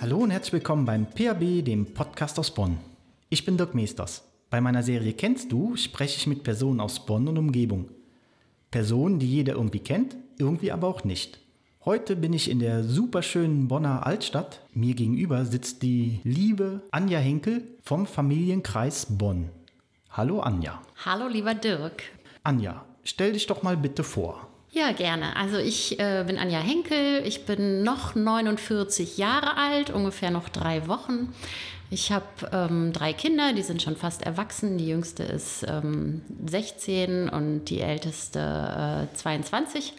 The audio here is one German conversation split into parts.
Hallo und herzlich willkommen beim PAB, dem Podcast aus Bonn. Ich bin Dirk Meesters. Bei meiner Serie Kennst du spreche ich mit Personen aus Bonn und Umgebung. Personen, die jeder irgendwie kennt, irgendwie aber auch nicht. Heute bin ich in der superschönen Bonner Altstadt. Mir gegenüber sitzt die liebe Anja Henkel vom Familienkreis Bonn. Hallo Anja. Hallo lieber Dirk. Anja, stell dich doch mal bitte vor. Ja, gerne. Also ich äh, bin Anja Henkel, ich bin noch 49 Jahre alt, ungefähr noch drei Wochen. Ich habe ähm, drei Kinder, die sind schon fast erwachsen. Die jüngste ist ähm, 16 und die älteste äh, 22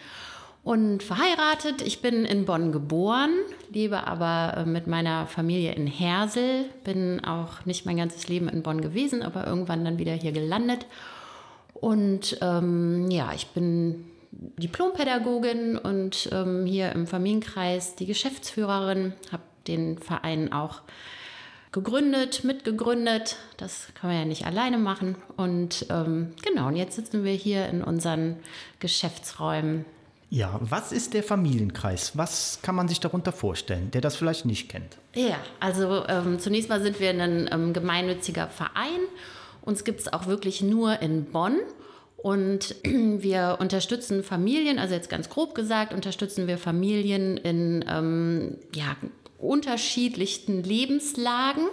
und verheiratet. Ich bin in Bonn geboren, lebe aber äh, mit meiner Familie in Hersel, bin auch nicht mein ganzes Leben in Bonn gewesen, aber irgendwann dann wieder hier gelandet. Und ähm, ja, ich bin Diplompädagogin und ähm, hier im Familienkreis die Geschäftsführerin, habe den Verein auch gegründet, mitgegründet. Das kann man ja nicht alleine machen. Und ähm, genau, und jetzt sitzen wir hier in unseren Geschäftsräumen. Ja, was ist der Familienkreis? Was kann man sich darunter vorstellen, der das vielleicht nicht kennt? Ja, also ähm, zunächst mal sind wir ein ähm, gemeinnütziger Verein. Uns gibt es auch wirklich nur in Bonn. Und wir unterstützen Familien, also jetzt ganz grob gesagt, unterstützen wir Familien in ähm, ja, unterschiedlichsten Lebenslagen.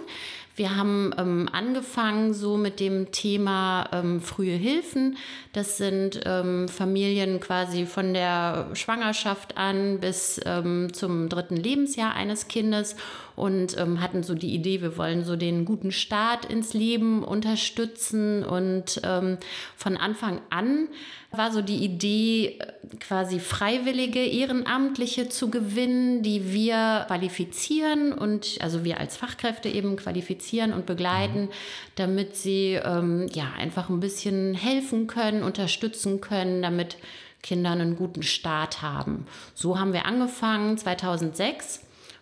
Wir haben ähm, angefangen so mit dem Thema ähm, frühe Hilfen. Das sind ähm, Familien quasi von der Schwangerschaft an bis ähm, zum dritten Lebensjahr eines Kindes und ähm, hatten so die Idee, wir wollen so den guten Start ins Leben unterstützen. Und ähm, von Anfang an war so die Idee, quasi Freiwillige, Ehrenamtliche zu gewinnen, die wir qualifizieren und also wir als Fachkräfte eben qualifizieren und begleiten, damit sie ähm, ja einfach ein bisschen helfen können, unterstützen können, damit Kinder einen guten Start haben. So haben wir angefangen 2006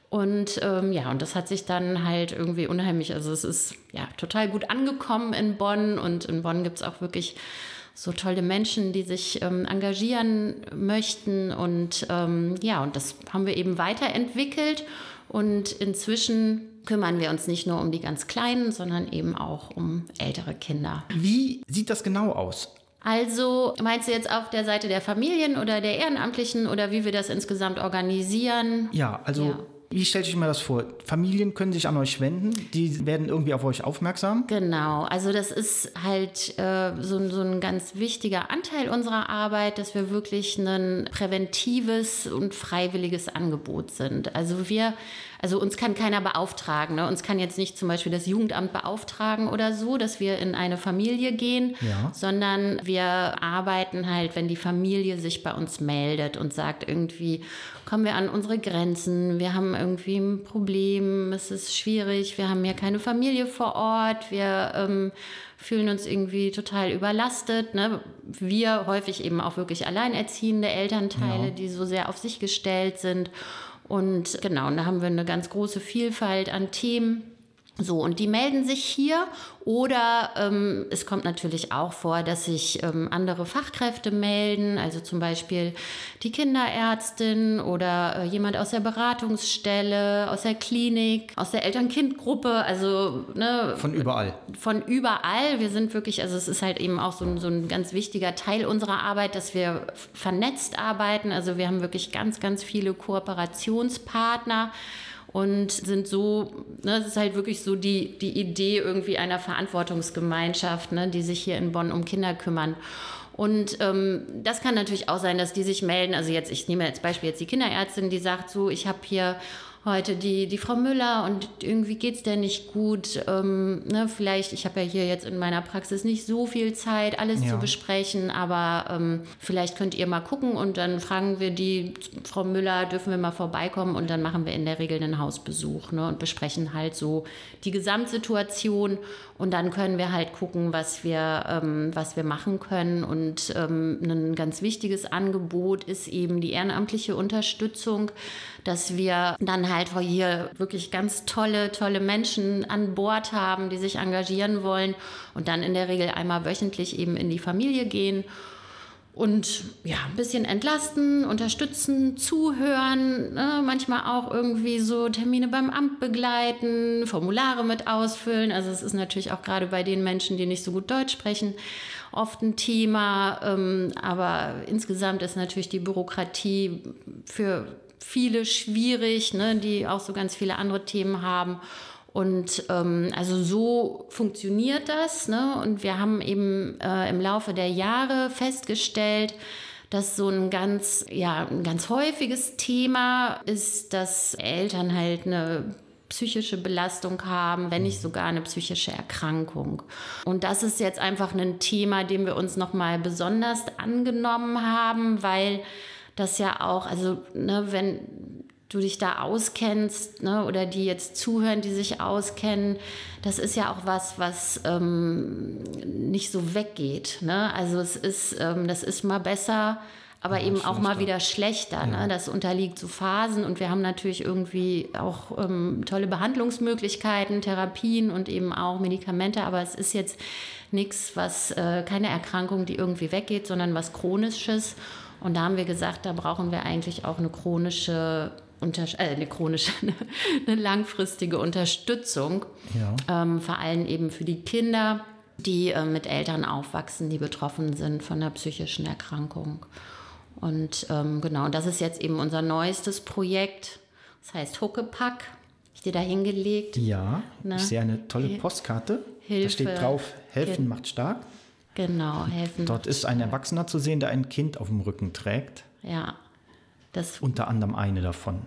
und ähm, ja, und das hat sich dann halt irgendwie unheimlich, also es ist ja total gut angekommen in Bonn und in Bonn gibt es auch wirklich so tolle Menschen, die sich ähm, engagieren möchten. Und ähm, ja, und das haben wir eben weiterentwickelt. Und inzwischen kümmern wir uns nicht nur um die ganz Kleinen, sondern eben auch um ältere Kinder. Wie sieht das genau aus? Also meinst du jetzt auf der Seite der Familien oder der Ehrenamtlichen oder wie wir das insgesamt organisieren? Ja, also ja. Wie stellt sich mir das vor? Familien können sich an euch wenden, die werden irgendwie auf euch aufmerksam? Genau, also das ist halt äh, so, so ein ganz wichtiger Anteil unserer Arbeit, dass wir wirklich ein präventives und freiwilliges Angebot sind. Also wir also uns kann keiner beauftragen. Ne? Uns kann jetzt nicht zum Beispiel das Jugendamt beauftragen oder so, dass wir in eine Familie gehen, ja. sondern wir arbeiten halt, wenn die Familie sich bei uns meldet und sagt irgendwie, kommen wir an unsere Grenzen, wir haben irgendwie ein Problem, es ist schwierig, wir haben ja keine Familie vor Ort, wir ähm, fühlen uns irgendwie total überlastet. Ne? Wir häufig eben auch wirklich alleinerziehende Elternteile, ja. die so sehr auf sich gestellt sind. Und genau, da haben wir eine ganz große Vielfalt an Themen. So, und die melden sich hier oder ähm, es kommt natürlich auch vor, dass sich ähm, andere Fachkräfte melden, also zum Beispiel die Kinderärztin oder äh, jemand aus der Beratungsstelle, aus der Klinik, aus der Eltern-Kind-Gruppe, also ne, von überall. Von überall. Wir sind wirklich, also es ist halt eben auch so ein, so ein ganz wichtiger Teil unserer Arbeit, dass wir vernetzt arbeiten. Also wir haben wirklich ganz, ganz viele Kooperationspartner und sind so, ne, das ist halt wirklich so die, die Idee irgendwie einer Verantwortungsgemeinschaft, ne, die sich hier in Bonn um Kinder kümmern. Und ähm, das kann natürlich auch sein, dass die sich melden. Also jetzt, ich nehme als Beispiel jetzt die Kinderärztin, die sagt so, ich habe hier heute die, die Frau Müller und irgendwie geht es der nicht gut. Ähm, ne, vielleicht, ich habe ja hier jetzt in meiner Praxis nicht so viel Zeit, alles ja. zu besprechen, aber ähm, vielleicht könnt ihr mal gucken und dann fragen wir die Frau Müller, dürfen wir mal vorbeikommen und dann machen wir in der Regel einen Hausbesuch ne, und besprechen halt so die Gesamtsituation und dann können wir halt gucken, was wir, ähm, was wir machen können. Und ähm, ein ganz wichtiges Angebot ist eben die ehrenamtliche Unterstützung, dass wir dann dann halt hier wirklich ganz tolle, tolle Menschen an Bord haben, die sich engagieren wollen und dann in der Regel einmal wöchentlich eben in die Familie gehen und ja, ein bisschen entlasten, unterstützen, zuhören, ne? manchmal auch irgendwie so Termine beim Amt begleiten, Formulare mit ausfüllen. Also es ist natürlich auch gerade bei den Menschen, die nicht so gut Deutsch sprechen, oft ein Thema. Ähm, aber insgesamt ist natürlich die Bürokratie für viele schwierig, ne? die auch so ganz viele andere Themen haben. Und ähm, also so funktioniert das. Ne? Und wir haben eben äh, im Laufe der Jahre festgestellt, dass so ein ganz, ja, ein ganz häufiges Thema ist, dass Eltern halt eine psychische Belastung haben, wenn nicht sogar eine psychische Erkrankung. Und das ist jetzt einfach ein Thema, dem wir uns nochmal besonders angenommen haben, weil das ja auch, also ne, wenn du dich da auskennst ne, oder die jetzt zuhören, die sich auskennen, das ist ja auch was, was ähm, nicht so weggeht. Ne? Also es ist, ähm, das ist mal besser, aber ja, eben auch mal wieder schlechter. Ne? Ja. Ne? Das unterliegt so Phasen und wir haben natürlich irgendwie auch ähm, tolle Behandlungsmöglichkeiten, Therapien und eben auch Medikamente, aber es ist jetzt nichts, was äh, keine Erkrankung, die irgendwie weggeht, sondern was chronisches. Und da haben wir gesagt, da brauchen wir eigentlich auch eine chronische äh, eine chronische, eine, langfristige Unterstützung, ja. ähm, vor allem eben für die Kinder, die äh, mit Eltern aufwachsen, die betroffen sind von einer psychischen Erkrankung. Und ähm, genau, das ist jetzt eben unser neuestes Projekt. Das heißt Huckepack. Ich dir da hingelegt. Ja, ne? ich sehe eine tolle Postkarte. Hilfe. Da steht drauf, helfen macht stark. Genau, helfen. Dort ist ein Erwachsener zu sehen, der ein Kind auf dem Rücken trägt. Ja. Das Unter anderem eine davon.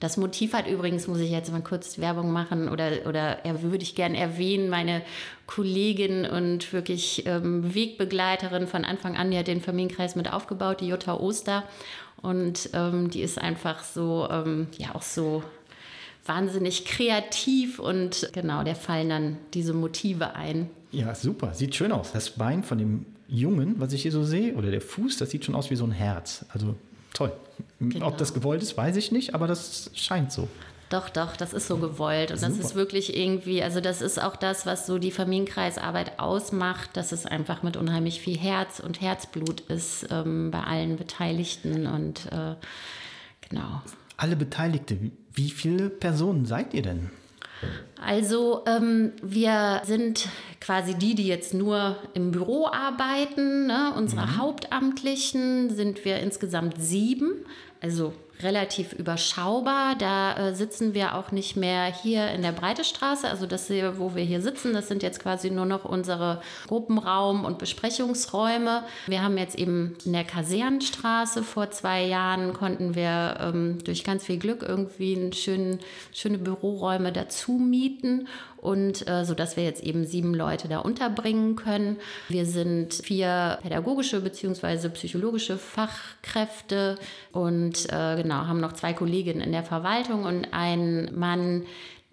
Das Motiv hat übrigens, muss ich jetzt mal kurz Werbung machen oder, oder würde ich gerne erwähnen, meine Kollegin und wirklich ähm, Wegbegleiterin von Anfang an, die hat den Familienkreis mit aufgebaut, die Jutta Oster. Und ähm, die ist einfach so, ähm, ja, auch so wahnsinnig kreativ und genau, der fallen dann diese Motive ein. Ja, super, sieht schön aus. Das Bein von dem Jungen, was ich hier so sehe, oder der Fuß, das sieht schon aus wie so ein Herz. Also toll. Genau. Ob das gewollt ist, weiß ich nicht, aber das scheint so. Doch, doch, das ist so gewollt. Und Super. das ist wirklich irgendwie, also das ist auch das, was so die Familienkreisarbeit ausmacht, dass es einfach mit unheimlich viel Herz und Herzblut ist ähm, bei allen Beteiligten und äh, genau. Alle Beteiligte, wie viele Personen seid ihr denn? Also ähm, wir sind quasi die, die jetzt nur im Büro arbeiten. Ne? Unsere mhm. Hauptamtlichen sind wir insgesamt sieben. Also relativ überschaubar. Da äh, sitzen wir auch nicht mehr hier in der Breitestraße. Also das hier, wo wir hier sitzen, das sind jetzt quasi nur noch unsere Gruppenraum- und Besprechungsräume. Wir haben jetzt eben in der Kasernenstraße vor zwei Jahren konnten wir ähm, durch ganz viel Glück irgendwie einen schönen, schöne Büroräume dazu mieten und äh, so dass wir jetzt eben sieben Leute da unterbringen können. Wir sind vier pädagogische bzw. psychologische Fachkräfte und äh, genau haben noch zwei Kolleginnen in der Verwaltung und einen Mann,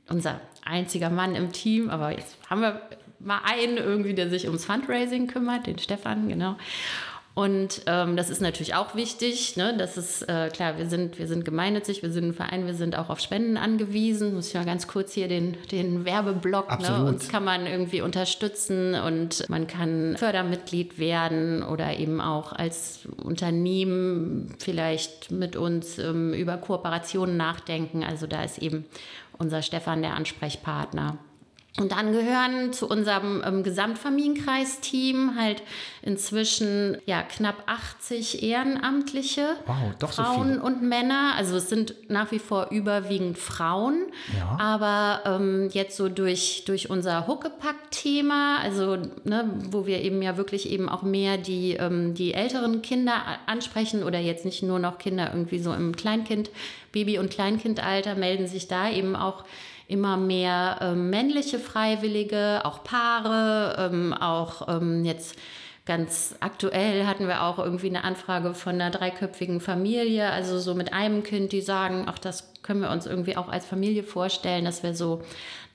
unser einziger Mann im Team, aber jetzt haben wir mal einen irgendwie, der sich ums Fundraising kümmert, den Stefan, genau. Und ähm, das ist natürlich auch wichtig. Ne? Das ist äh, klar, wir sind, wir sind gemeinnützig, wir sind ein Verein, wir sind auch auf Spenden angewiesen. Muss ich mal ganz kurz hier den, den Werbeblock. Ne? Uns kann man irgendwie unterstützen und man kann Fördermitglied werden oder eben auch als Unternehmen vielleicht mit uns ähm, über Kooperationen nachdenken. Also da ist eben unser Stefan der Ansprechpartner. Und dann gehören zu unserem ähm, Gesamtfamilienkreisteam halt inzwischen ja knapp 80 Ehrenamtliche, wow, Frauen so und Männer. Also es sind nach wie vor überwiegend Frauen, ja. aber ähm, jetzt so durch, durch unser Huckepack-Thema, also ne, wo wir eben ja wirklich eben auch mehr die, ähm, die älteren Kinder ansprechen oder jetzt nicht nur noch Kinder irgendwie so im Kleinkind, Baby- und Kleinkindalter, melden sich da eben auch immer mehr ähm, männliche Freiwillige, auch Paare, ähm, auch ähm, jetzt ganz aktuell hatten wir auch irgendwie eine Anfrage von einer dreiköpfigen Familie, also so mit einem Kind, die sagen, ach, das können wir uns irgendwie auch als Familie vorstellen, dass wir so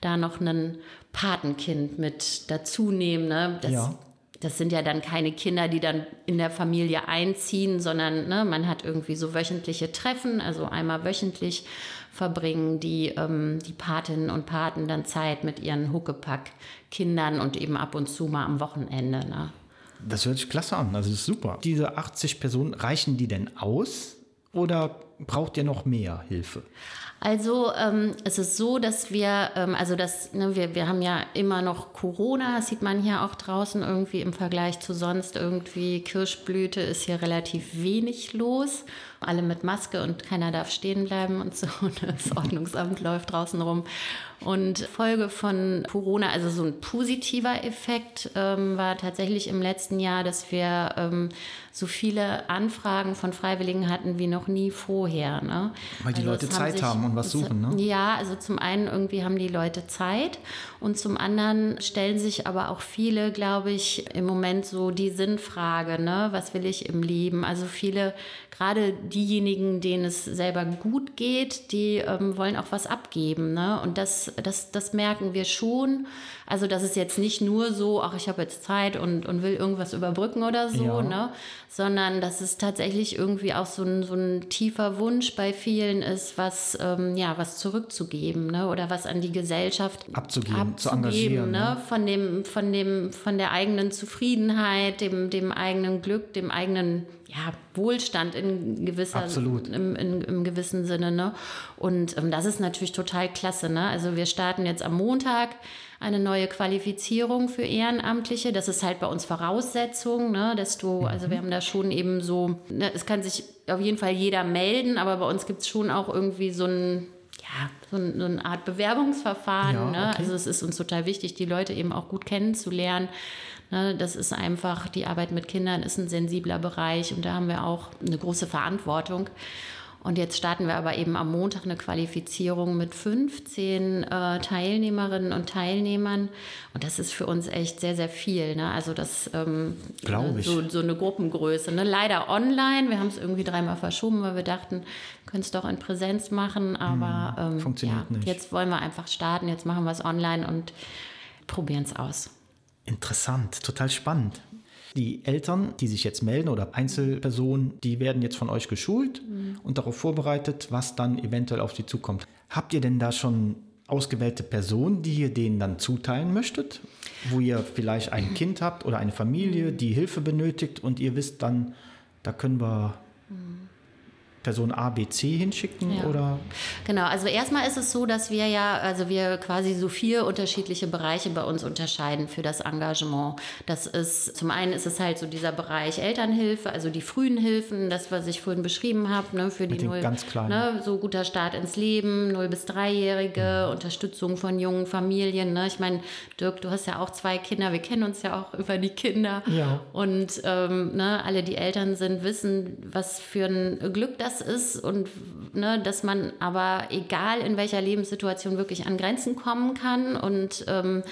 da noch ein Patenkind mit dazu nehmen. Ne? Das ja. das sind ja dann keine Kinder, die dann in der Familie einziehen, sondern ne, man hat irgendwie so wöchentliche Treffen, also einmal wöchentlich verbringen die, ähm, die Patinnen und Paten dann Zeit mit ihren Huckepack-Kindern und eben ab und zu mal am Wochenende. Ne? Das hört sich klasse an, also das ist super. Diese 80 Personen, reichen die denn aus oder braucht ihr noch mehr Hilfe? Also ähm, es ist so, dass wir, ähm, also das, ne, wir, wir haben ja immer noch Corona, das sieht man hier auch draußen irgendwie im Vergleich zu sonst irgendwie. Kirschblüte ist hier relativ wenig los. Alle mit Maske und keiner darf stehen bleiben und so. Das Ordnungsamt läuft draußen rum. Und Folge von Corona, also so ein positiver Effekt ähm, war tatsächlich im letzten Jahr, dass wir ähm, so viele Anfragen von Freiwilligen hatten wie noch nie vorher. Ne? Weil die also Leute Zeit sich, haben und was suchen, ne? Ja, also zum einen irgendwie haben die Leute Zeit und zum anderen stellen sich aber auch viele, glaube ich, im Moment so die Sinnfrage, ne? Was will ich im Leben? Also viele, gerade diejenigen, denen es selber gut geht, die ähm, wollen auch was abgeben, ne? Und das das, das, merken wir schon. Also das ist jetzt nicht nur so, ach, ich habe jetzt Zeit und, und will irgendwas überbrücken oder so, ja. ne? sondern dass es tatsächlich irgendwie auch so ein, so ein tiefer Wunsch bei vielen ist, was, ähm, ja, was zurückzugeben ne? oder was an die Gesellschaft abzugeben, abzugeben zu engagieren. Ne? ne? Von, dem, von, dem, von der eigenen Zufriedenheit, dem, dem eigenen Glück, dem eigenen ja, Wohlstand in gewisser Absolut. Im, in, im gewissen Sinne. Ne? Und ähm, das ist natürlich total klasse. Ne? Also wir starten jetzt am Montag eine neue Qualifizierung für Ehrenamtliche. Das ist halt bei uns Voraussetzung, ne? dass du, also wir haben da schon eben so, ne, es kann sich auf jeden Fall jeder melden, aber bei uns gibt es schon auch irgendwie so ein ja, so, eine Art Bewerbungsverfahren. Ja, ne? Also es ist uns total wichtig, die Leute eben auch gut kennenzulernen. Ne, das ist einfach, die Arbeit mit Kindern ist ein sensibler Bereich und da haben wir auch eine große Verantwortung. Und jetzt starten wir aber eben am Montag eine Qualifizierung mit 15 äh, Teilnehmerinnen und Teilnehmern. Und das ist für uns echt sehr, sehr viel. Ne? Also das ähm, Glaube ich. So, so eine Gruppengröße. Ne? Leider online. Wir haben es irgendwie dreimal verschoben, weil wir dachten, wir können es doch in Präsenz machen. Aber hm, ähm, funktioniert ja, nicht. jetzt wollen wir einfach starten. Jetzt machen wir es online und probieren es aus. Interessant, total spannend. Die Eltern, die sich jetzt melden oder Einzelpersonen, die werden jetzt von euch geschult mhm. und darauf vorbereitet, was dann eventuell auf sie zukommt. Habt ihr denn da schon ausgewählte Personen, die ihr denen dann zuteilen möchtet? Wo ihr vielleicht ein Kind habt oder eine Familie, die Hilfe benötigt und ihr wisst dann, da können wir Person A, B, C hinschicken ja. oder? Genau, also erstmal ist es so, dass wir ja, also wir quasi so vier unterschiedliche Bereiche bei uns unterscheiden für das Engagement. Das ist, zum einen ist es halt so dieser Bereich Elternhilfe, also die frühen Hilfen, das, was ich vorhin beschrieben habe, ne, für Mit die Null, ganz kleinen. Ne, so guter Start ins Leben, 0 bis 3-Jährige, mhm. Unterstützung von jungen Familien. Ne? Ich meine, Dirk, du hast ja auch zwei Kinder, wir kennen uns ja auch über die Kinder. Ja. Und ähm, ne, alle, die Eltern sind, wissen, was für ein Glück das das ist und ne, dass man aber egal in welcher Lebenssituation wirklich an Grenzen kommen kann und ähm,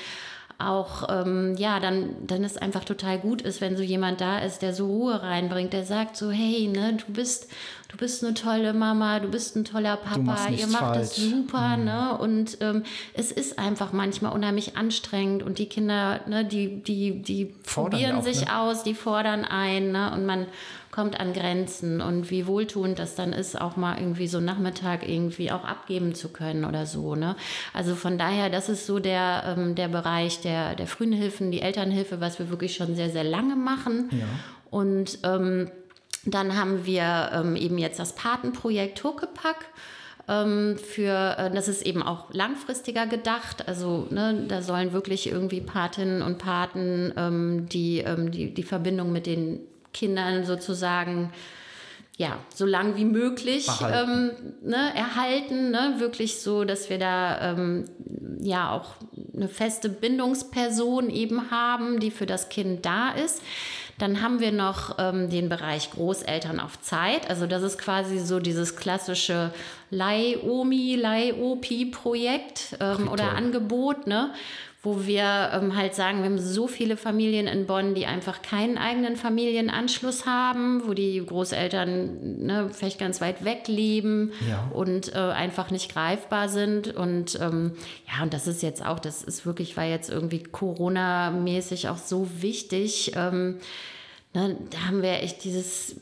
auch, ähm, ja, dann, dann ist einfach total gut ist, wenn so jemand da ist, der so Ruhe reinbringt, der sagt so, hey, ne, du bist, du bist eine tolle Mama, du bist ein toller Papa, ihr macht falsch. das super, mhm. ne? Und ähm, es ist einfach manchmal unheimlich anstrengend und die Kinder, ne, die, die, die probieren auch, sich ne? aus, die fordern ein, ne? Und man kommt an Grenzen und wie wohltuend das dann ist, auch mal irgendwie so Nachmittag irgendwie auch abgeben zu können oder so. Ne? Also von daher, das ist so der, ähm, der Bereich der, der frühen Hilfen, die Elternhilfe, was wir wirklich schon sehr, sehr lange machen. Ja. Und ähm, dann haben wir ähm, eben jetzt das Patenprojekt Huckepack ähm, für, äh, das ist eben auch langfristiger gedacht. Also ne, da sollen wirklich irgendwie Patinnen und Paten ähm, die, ähm, die, die Verbindung mit den Kindern sozusagen ja, so lang wie möglich ähm, ne, erhalten. Ne? Wirklich so, dass wir da ähm, ja auch eine feste Bindungsperson eben haben, die für das Kind da ist. Dann haben wir noch ähm, den Bereich Großeltern auf Zeit. Also das ist quasi so dieses klassische Leih-Omi, Leih-Opi-Projekt ähm, oder Angebot, ne? Wo wir ähm, halt sagen, wir haben so viele Familien in Bonn, die einfach keinen eigenen Familienanschluss haben, wo die Großeltern ne, vielleicht ganz weit weg leben Ja. und äh, einfach nicht greifbar sind. Und ähm, ja, und das ist jetzt auch, das ist wirklich, war jetzt irgendwie Corona-mäßig auch so wichtig. Ähm, Ne, da haben wir echt dieses,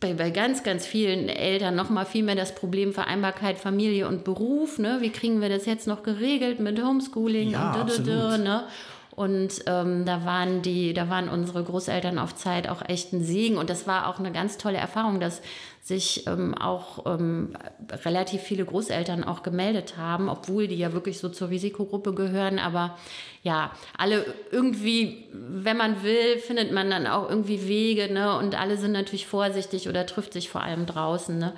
bei, bei ganz, ganz vielen Eltern noch mal viel mehr das Problem Vereinbarkeit Familie und Beruf. Ne? Wie kriegen wir das jetzt noch geregelt mit Homeschooling Ja, und dü- dü- dü, absolut. ne? Und ähm, da waren die, da waren unsere Großeltern auf Zeit auch echt ein Segen. Und das war auch eine ganz tolle Erfahrung, dass sich ähm, auch ähm, relativ viele Großeltern auch gemeldet haben, obwohl die ja wirklich so zur Risikogruppe gehören. Aber ja, alle irgendwie, wenn man will, findet man dann auch irgendwie Wege, ne? Und alle sind natürlich vorsichtig oder trifft sich vor allem draußen, ne?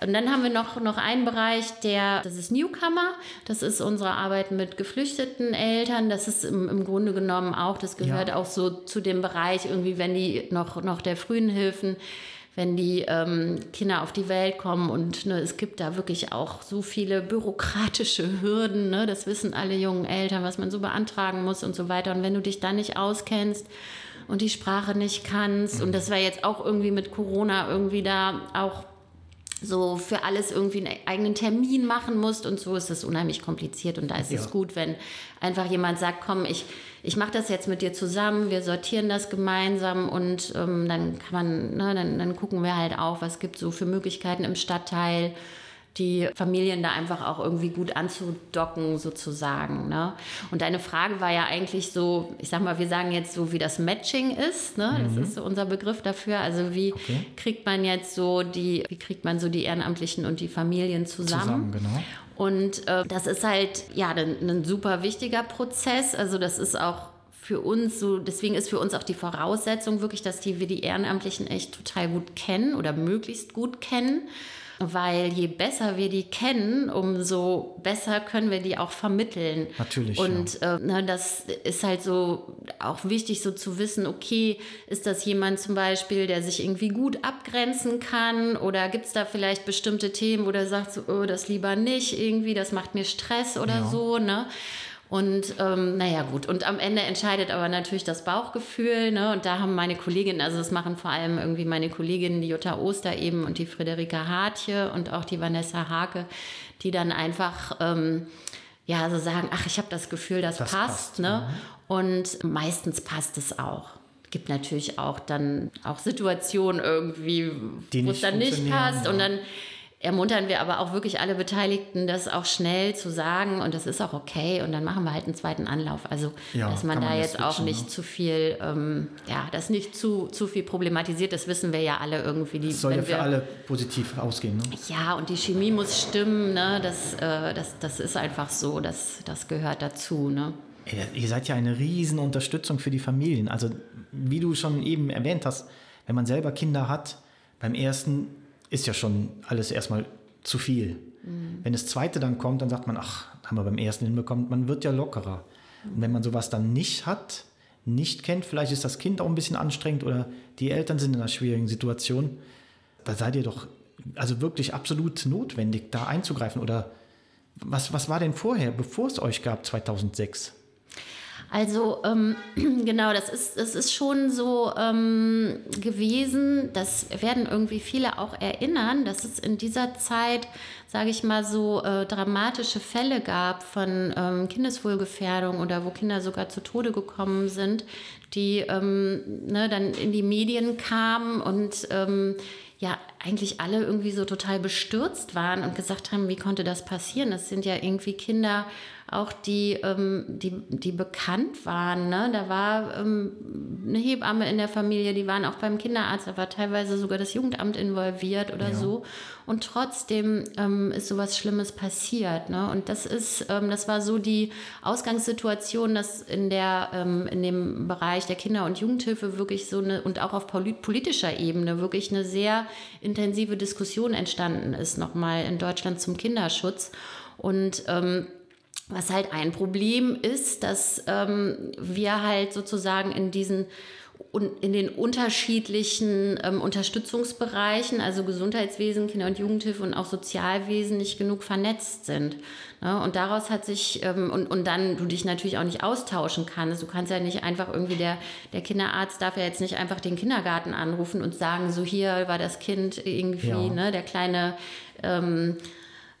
Und dann haben wir noch, noch einen Bereich, der, das ist Newcomer. Das ist unsere Arbeit mit geflüchteten Eltern. Das ist im, im Grunde genommen auch, das gehört Ja. auch so zu dem Bereich, irgendwie, wenn die noch, noch der frühen Hilfen, wenn die ähm, Kinder auf die Welt kommen und ne, es gibt da wirklich auch so viele bürokratische Hürden, ne, das wissen alle jungen Eltern, was man so beantragen muss und so weiter. Und wenn du dich da nicht auskennst und die Sprache nicht kannst, und das war jetzt auch irgendwie mit Corona irgendwie da auch so für alles irgendwie einen eigenen Termin machen musst und so ist es unheimlich kompliziert und da ist Ja. es gut, wenn einfach jemand sagt, komm, ich, ich mache das jetzt mit dir zusammen, wir sortieren das gemeinsam und ähm, dann kann man, ne, dann, dann gucken wir halt auch, was gibt so für Möglichkeiten im Stadtteil, die Familien da einfach auch irgendwie gut anzudocken sozusagen. Ne? Und deine Frage war ja eigentlich so, ich sag mal, wir sagen jetzt so, wie das Matching ist, ne? das ist so unser Begriff dafür. Also wie Okay. kriegt man jetzt so die, wie kriegt man so die Ehrenamtlichen und die Familien zusammen? Zusammen, genau. Und äh, das ist halt ja ein, ein super wichtiger Prozess. Also das ist auch für uns so, deswegen ist für uns auch die Voraussetzung wirklich, dass die, wir die Ehrenamtlichen echt total gut kennen oder möglichst gut kennen. Weil je besser wir die kennen, umso besser können wir die auch vermitteln. Natürlich, Und äh, ne, das ist halt so auch wichtig, so zu wissen, okay, ist das jemand zum Beispiel, der sich irgendwie gut abgrenzen kann? Oder gibt es da vielleicht bestimmte Themen, wo der sagt, so, oh, das lieber nicht, irgendwie, das macht mir Stress oder Ja. so, ne? Und ähm, naja, gut. Und am Ende entscheidet aber natürlich das Bauchgefühl. Ne? Und da haben meine Kolleginnen, also das machen vor allem irgendwie meine Kolleginnen, die Jutta Oster eben und die Friederike Hartje und auch die Vanessa Hake, die dann einfach ähm, ja so sagen, ach, ich habe das Gefühl, das, Das passt. passt, ne? Und meistens passt es auch. Gibt natürlich auch dann auch Situationen irgendwie, wo es dann nicht passt. ja. Und dann ermuntern wir aber auch wirklich alle Beteiligten, das auch schnell zu sagen und das ist auch okay und dann machen wir halt einen zweiten Anlauf. Also, Ja, dass man da man jetzt auch nicht ne? zu viel, ähm, ja, das nicht zu, zu viel problematisiert, das wissen wir ja alle irgendwie. Die, Das soll ja für wir, alle positiv ausgehen. Ne? ja, und die Chemie muss stimmen, ne? das, äh, das, das ist einfach so, das, das gehört dazu. Ne? Ey, Ihr seid ja eine riesen Unterstützung für die Familien. Also wie du schon eben erwähnt hast, wenn man selber Kinder hat, beim ersten ist ja schon alles erstmal zu viel. Wenn das zweite dann kommt, dann sagt man, ach, haben wir beim ersten hinbekommen, man wird ja lockerer. Und wenn man sowas dann nicht hat, nicht kennt, vielleicht ist das Kind auch ein bisschen anstrengend oder die Eltern sind in einer schwierigen Situation, da seid ihr doch also wirklich absolut notwendig, da einzugreifen. Oder was, was war denn vorher, bevor es euch gab, 2006? Also ähm, genau, das ist, das ist schon so ähm, gewesen, das werden irgendwie viele auch erinnern, dass es in dieser Zeit, sage ich mal, so äh, dramatische Fälle gab von ähm, Kindeswohlgefährdung oder wo Kinder sogar zu Tode gekommen sind, die ähm, ne, dann in die Medien kamen und ähm, ja eigentlich alle irgendwie so total bestürzt waren und gesagt haben, wie konnte das passieren? Das sind ja irgendwie Kinder, auch die, ähm, die, die bekannt waren. Ne? Da war ähm, eine Hebamme in der Familie, die waren auch beim Kinderarzt, da war teilweise sogar das Jugendamt involviert oder so. Und trotzdem ähm, ist sowas Schlimmes passiert. Ne? Und das ist, ähm, das war so die Ausgangssituation, dass in der, ähm, in dem Bereich der Kinder- und Jugendhilfe wirklich so eine und auch auf polit- politischer Ebene wirklich eine sehr intensive Diskussion entstanden ist, nochmal in Deutschland zum Kinderschutz. Und ähm, was halt ein Problem ist, dass ähm, wir halt sozusagen in diesen in den unterschiedlichen ähm, Unterstützungsbereichen, also Gesundheitswesen, Kinder- und Jugendhilfe und auch Sozialwesen nicht genug vernetzt sind. Ne? Und daraus hat sich, ähm, und, und dann du dich natürlich auch nicht austauschen kannst. Du kannst ja nicht einfach irgendwie, der, der Kinderarzt darf ja jetzt nicht einfach den Kindergarten anrufen und sagen, so hier war das Kind irgendwie, ja. ne, der kleine ähm,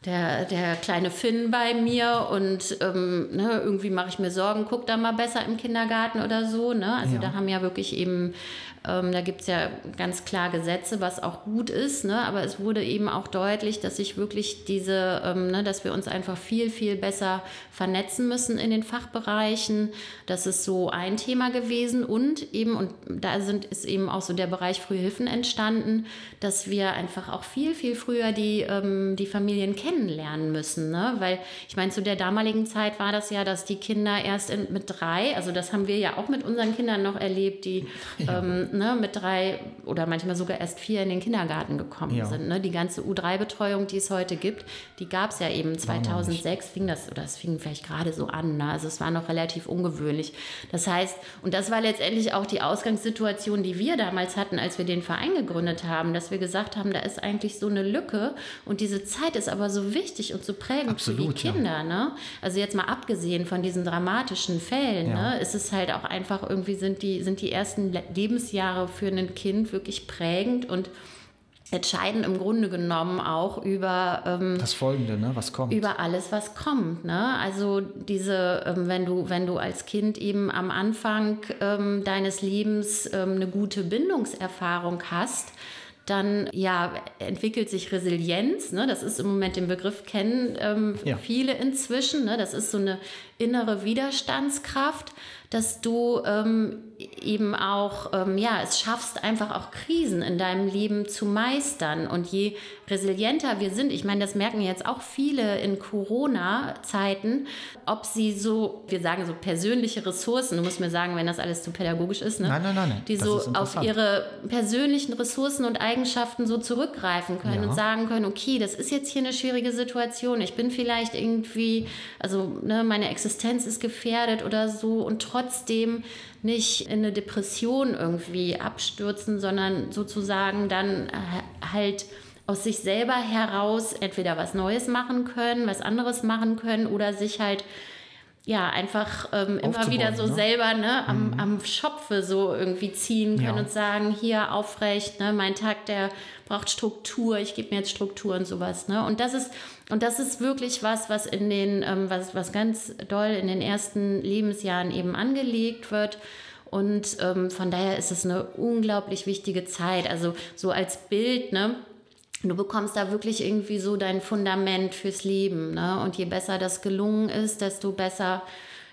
der, der kleine Finn bei mir und ähm, ne, irgendwie mache ich mir Sorgen, guck da mal besser im Kindergarten oder so. Ne? Also ja. da haben ja wirklich eben ähm, da gibt es ja ganz klar Gesetze, was auch gut ist, ne? aber es wurde eben auch deutlich, dass sich wirklich diese, ähm, ne, dass wir uns einfach viel, viel besser vernetzen müssen in den Fachbereichen. Das ist so ein Thema gewesen und eben, und da sind, ist eben auch so der Bereich Frühhilfen entstanden, dass wir einfach auch viel, viel früher die, ähm, die Familien kennenlernen müssen. Ne? Weil ich meine, zu der damaligen Zeit war das ja, dass die Kinder erst in, mit drei, also das haben wir ja auch mit unseren Kindern noch erlebt, die ja. ähm, ne, mit drei oder manchmal sogar erst vier in den Kindergarten gekommen ja. sind. Ne? Die ganze U3-Betreuung, die es heute gibt, die gab es ja eben 2006, fing das, oder es fing vielleicht gerade so an. Ne? Also es war noch relativ ungewöhnlich. Das heißt, und das war letztendlich auch die Ausgangssituation, die wir damals hatten, als wir den Verein gegründet haben, dass wir gesagt haben, da ist eigentlich so eine Lücke und diese Zeit ist aber so wichtig und so prägend Absolut, für die Kinder. Ja. Ne? Also jetzt mal abgesehen von diesen dramatischen Fällen, ja. ne, ist es halt auch einfach irgendwie sind die, sind die ersten Lebensjahre Lebensjahre für ein Kind wirklich prägend und entscheiden im Grunde genommen auch über ähm, das Folgende, ne? was kommt. Über alles, was kommt. Ne? Also diese, ähm, wenn du, wenn du als Kind eben am Anfang ähm, deines Lebens ähm, eine gute Bindungserfahrung hast, dann ja, entwickelt sich Resilienz. Ne? Das ist im Moment den Begriff kennen ähm, ja. viele inzwischen. Ne? Das ist so eine innere Widerstandskraft dass du ähm, eben auch, ähm, ja, es schaffst, einfach auch Krisen in deinem Leben zu meistern. Und je resilienter wir sind, ich meine, das merken jetzt auch viele in Corona-Zeiten, ob sie so, wir sagen so persönliche Ressourcen, du musst mir sagen, wenn das alles zu pädagogisch ist, ne? nein, nein, nein, nein. die so auf ihre persönlichen Ressourcen und Eigenschaften so zurückgreifen können ja. und sagen können, okay, das ist jetzt hier eine schwierige Situation, ich bin vielleicht irgendwie, also ne, meine Existenz ist gefährdet oder so und trotzdem trotzdem nicht in eine Depression irgendwie abstürzen, sondern sozusagen dann äh, halt aus sich selber heraus entweder was Neues machen können, was anderes machen können oder sich halt ja, einfach ähm, immer wieder so ne? selber ne, am, mhm. am Schopfe so irgendwie ziehen können ja. und sagen, hier aufrecht, ne, mein Tag, der braucht Struktur, ich gebe mir jetzt Struktur und sowas. Ne? Und das ist, und das ist wirklich was, was in den, ähm, was, was ganz doll in den ersten Lebensjahren eben angelegt wird. Und ähm, von daher ist es eine unglaublich wichtige Zeit. Also so als Bild, ne? du bekommst da wirklich irgendwie so dein Fundament fürs Leben. Ne? Und je besser das gelungen ist, desto besser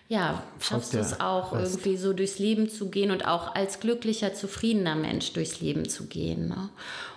ja, schaffst du es auch Rest. irgendwie so durchs Leben zu gehen und auch als glücklicher, zufriedener Mensch durchs Leben zu gehen. Ne?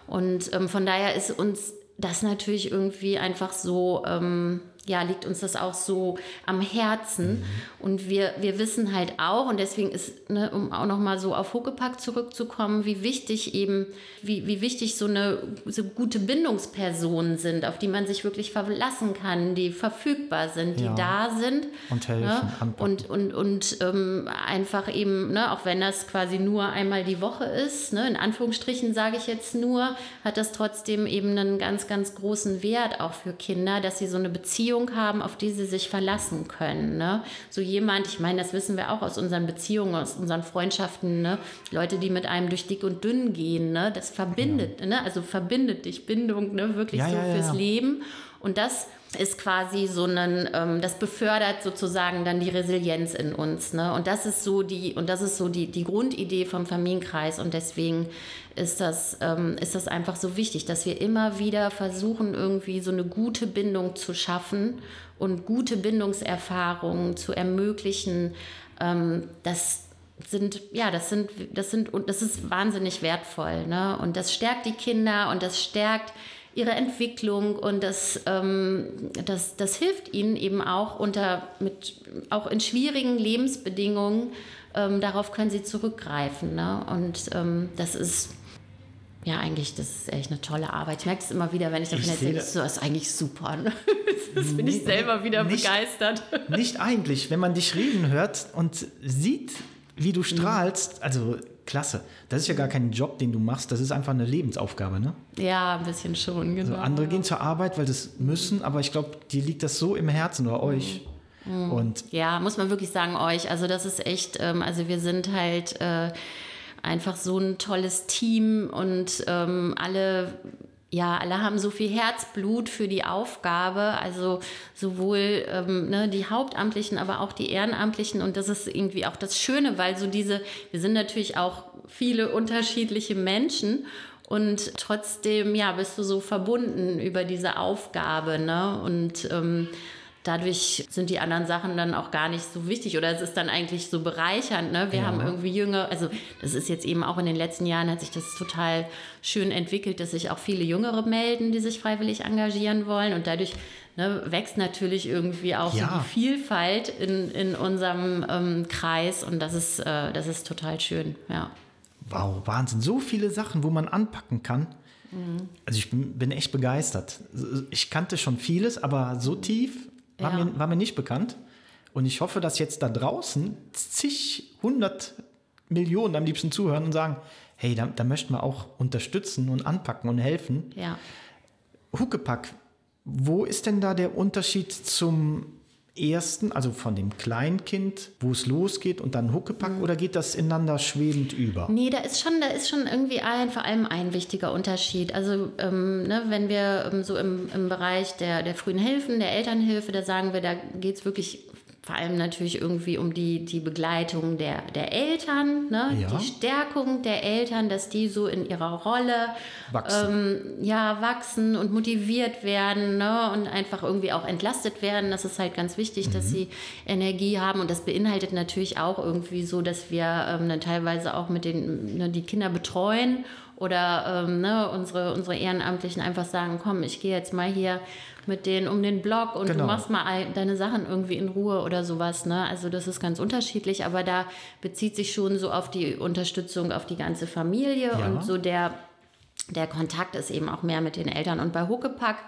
Und ähm, von daher ist uns das natürlich irgendwie einfach so ähm, ja, liegt uns das auch so am Herzen. Mhm. Und wir, wir wissen halt auch, und deswegen ist, ne, um auch nochmal so auf Huckepack zurückzukommen, wie wichtig eben, wie, wie wichtig so eine so gute Bindungspersonen sind, auf die man sich wirklich verlassen kann, die verfügbar sind, die ja. da sind. Und helfen. Ne? Und, und, und ähm, einfach eben, ne, auch wenn das quasi nur einmal die Woche ist, ne, in Anführungsstrichen sage ich jetzt nur, hat das trotzdem eben einen ganz, ganz großen Wert auch für Kinder, dass sie so eine Beziehung Beziehung haben, auf die sie sich verlassen können. Ne? So jemand, ich meine, das wissen wir auch aus unseren Beziehungen, aus unseren Freundschaften, ne? Leute, die mit einem durch dick und dünn gehen, ne? das verbindet, ja. ne? also verbindet dich, Bindung, ne? wirklich ja, so ja, fürs Leben. Und das ist quasi so ein, ähm, das befördert sozusagen dann die Resilienz in uns. Ne? Und das ist so die, und das ist so die, die Grundidee vom Familienkreis. Und deswegen ist das, ähm, ist das einfach so wichtig, dass wir immer wieder versuchen, irgendwie so eine gute Bindung zu schaffen und gute Bindungserfahrungen zu ermöglichen. Ähm, das sind, ja, das sind, das sind, und das ist wahnsinnig wertvoll. Ne? Und das stärkt die Kinder und das stärkt ihre Entwicklung und das, ähm, das, das hilft ihnen eben auch unter mit auch in schwierigen Lebensbedingungen ähm, darauf können sie zurückgreifen ne? und ähm, das ist ja, eigentlich, das ist echt eine tolle Arbeit. Ich merke es immer wieder, wenn ich davon erzähle, das ist eigentlich super. Ne? Das bin ich selber wieder nicht, begeistert. Nicht eigentlich, wenn man dich reden hört und sieht, wie du strahlst, also klasse. Das ist ja gar kein Job, den du machst, das ist einfach eine Lebensaufgabe, ne? Ja, ein bisschen schon, genau. Also andere gehen zur Arbeit, weil das müssen, aber ich glaube, dir liegt das so im Herzen oder euch. Mhm. Und ja, muss man wirklich sagen, euch. Also das ist echt, ähm, also wir sind halt äh, einfach so ein tolles Team und ähm, alle ja, alle haben so viel Herzblut für die Aufgabe, also sowohl ähm, ne, die Hauptamtlichen, aber auch die Ehrenamtlichen. Und das ist irgendwie auch das Schöne, weil so diese, wir sind natürlich auch viele unterschiedliche Menschen und trotzdem, ja, bist du so verbunden über diese Aufgabe, ne? Und ähm, dadurch sind die anderen Sachen dann auch gar nicht so wichtig oder es ist dann eigentlich so bereichernd. Ne? Wir ja. haben irgendwie jünger, also das ist jetzt eben auch in den letzten Jahren hat sich das total schön entwickelt, dass sich auch viele Jüngere melden, die sich freiwillig engagieren wollen und dadurch ne, wächst natürlich irgendwie auch ja. so die Vielfalt in, in unserem ähm, Kreis und das ist, äh, das ist total schön, ja. Wow, Wahnsinn, so viele Sachen, wo man anpacken kann. Mhm. Also ich bin, bin echt begeistert. Ich kannte schon vieles, aber so tief war, ja. mir, war mir nicht bekannt. Und ich hoffe, dass jetzt da draußen zig, hundert Millionen am liebsten zuhören und sagen, hey, da, da möchten wir auch unterstützen und anpacken und helfen. Ja. Huckepack, wo ist denn da der Unterschied zum ersten, also von dem Kleinkind, wo es losgeht und dann Huckepack mhm. oder geht das ineinander schwebend über? Nee, da ist schon, da ist schon irgendwie ein, vor allem ein wichtiger Unterschied. Also ähm, ne, wenn wir ähm, so im, im Bereich der, der frühen Hilfen, der Elternhilfe, da sagen wir, da geht es wirklich vor allem natürlich irgendwie um die, die Begleitung der, der Eltern, ne? Ja. die Stärkung der Eltern, dass die so in ihrer Rolle wachsen, ähm, ja, wachsen und motiviert werden ne? und einfach irgendwie auch entlastet werden. Das ist halt ganz wichtig, mhm. dass sie Energie haben und das beinhaltet natürlich auch irgendwie so, dass wir ähm, dann teilweise auch mit den ne, die Kinder betreuen oder ähm, ne, unsere, unsere Ehrenamtlichen einfach sagen, komm, ich gehe jetzt mal hier mit denen um den Block und genau. du machst mal deine Sachen irgendwie in Ruhe oder sowas. Ne? Also das ist ganz unterschiedlich, aber da bezieht sich schon so auf die Unterstützung auf die ganze Familie ja. und so der, der Kontakt ist eben auch mehr mit den Eltern. Und bei Huckepack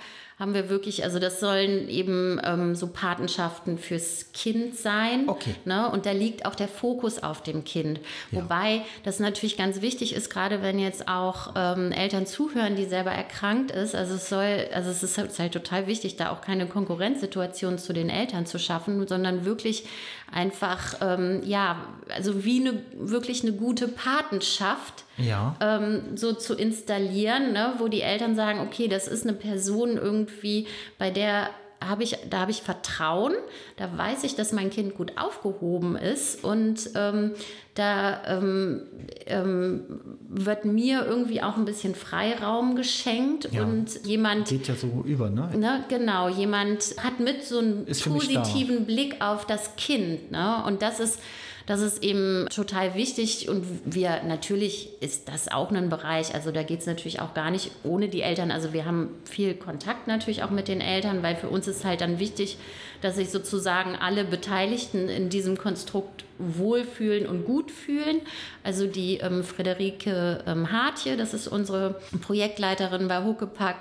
haben wir wirklich, also das sollen eben ähm, so Patenschaften fürs Kind sein. Okay. Ne? Und da liegt auch der Fokus auf dem Kind. Ja. Wobei das natürlich ganz wichtig ist, gerade wenn jetzt auch ähm, Eltern zuhören, die selber erkrankt ist. Also es soll, also es ist halt, halt total wichtig, da auch keine Konkurrenzsituation zu den Eltern zu schaffen, sondern wirklich einfach, ähm, ja, also wie eine, wirklich eine gute Patenschaft ja. ähm, so zu installieren, ne, wo die Eltern sagen, okay, das ist eine Person irgendwie, bei der habe ich, da habe ich Vertrauen, da weiß ich, dass mein Kind gut aufgehoben ist und ähm, da ähm, ähm, wird mir irgendwie auch ein bisschen Freiraum geschenkt ja, und jemand geht ja so über, ne? ne? Genau, jemand hat mit so einem positiven Blick auf das Kind, ne? Und das ist das ist eben total wichtig und wir natürlich ist das auch ein Bereich, also da geht es natürlich auch gar nicht ohne die Eltern. Also wir haben viel Kontakt natürlich auch mit den Eltern, weil für uns ist halt dann wichtig, dass sich sozusagen alle Beteiligten in diesem Konstrukt wohlfühlen und gut fühlen. Also die ähm, Friederike ähm, Hartje, das ist unsere Projektleiterin bei Huckepack,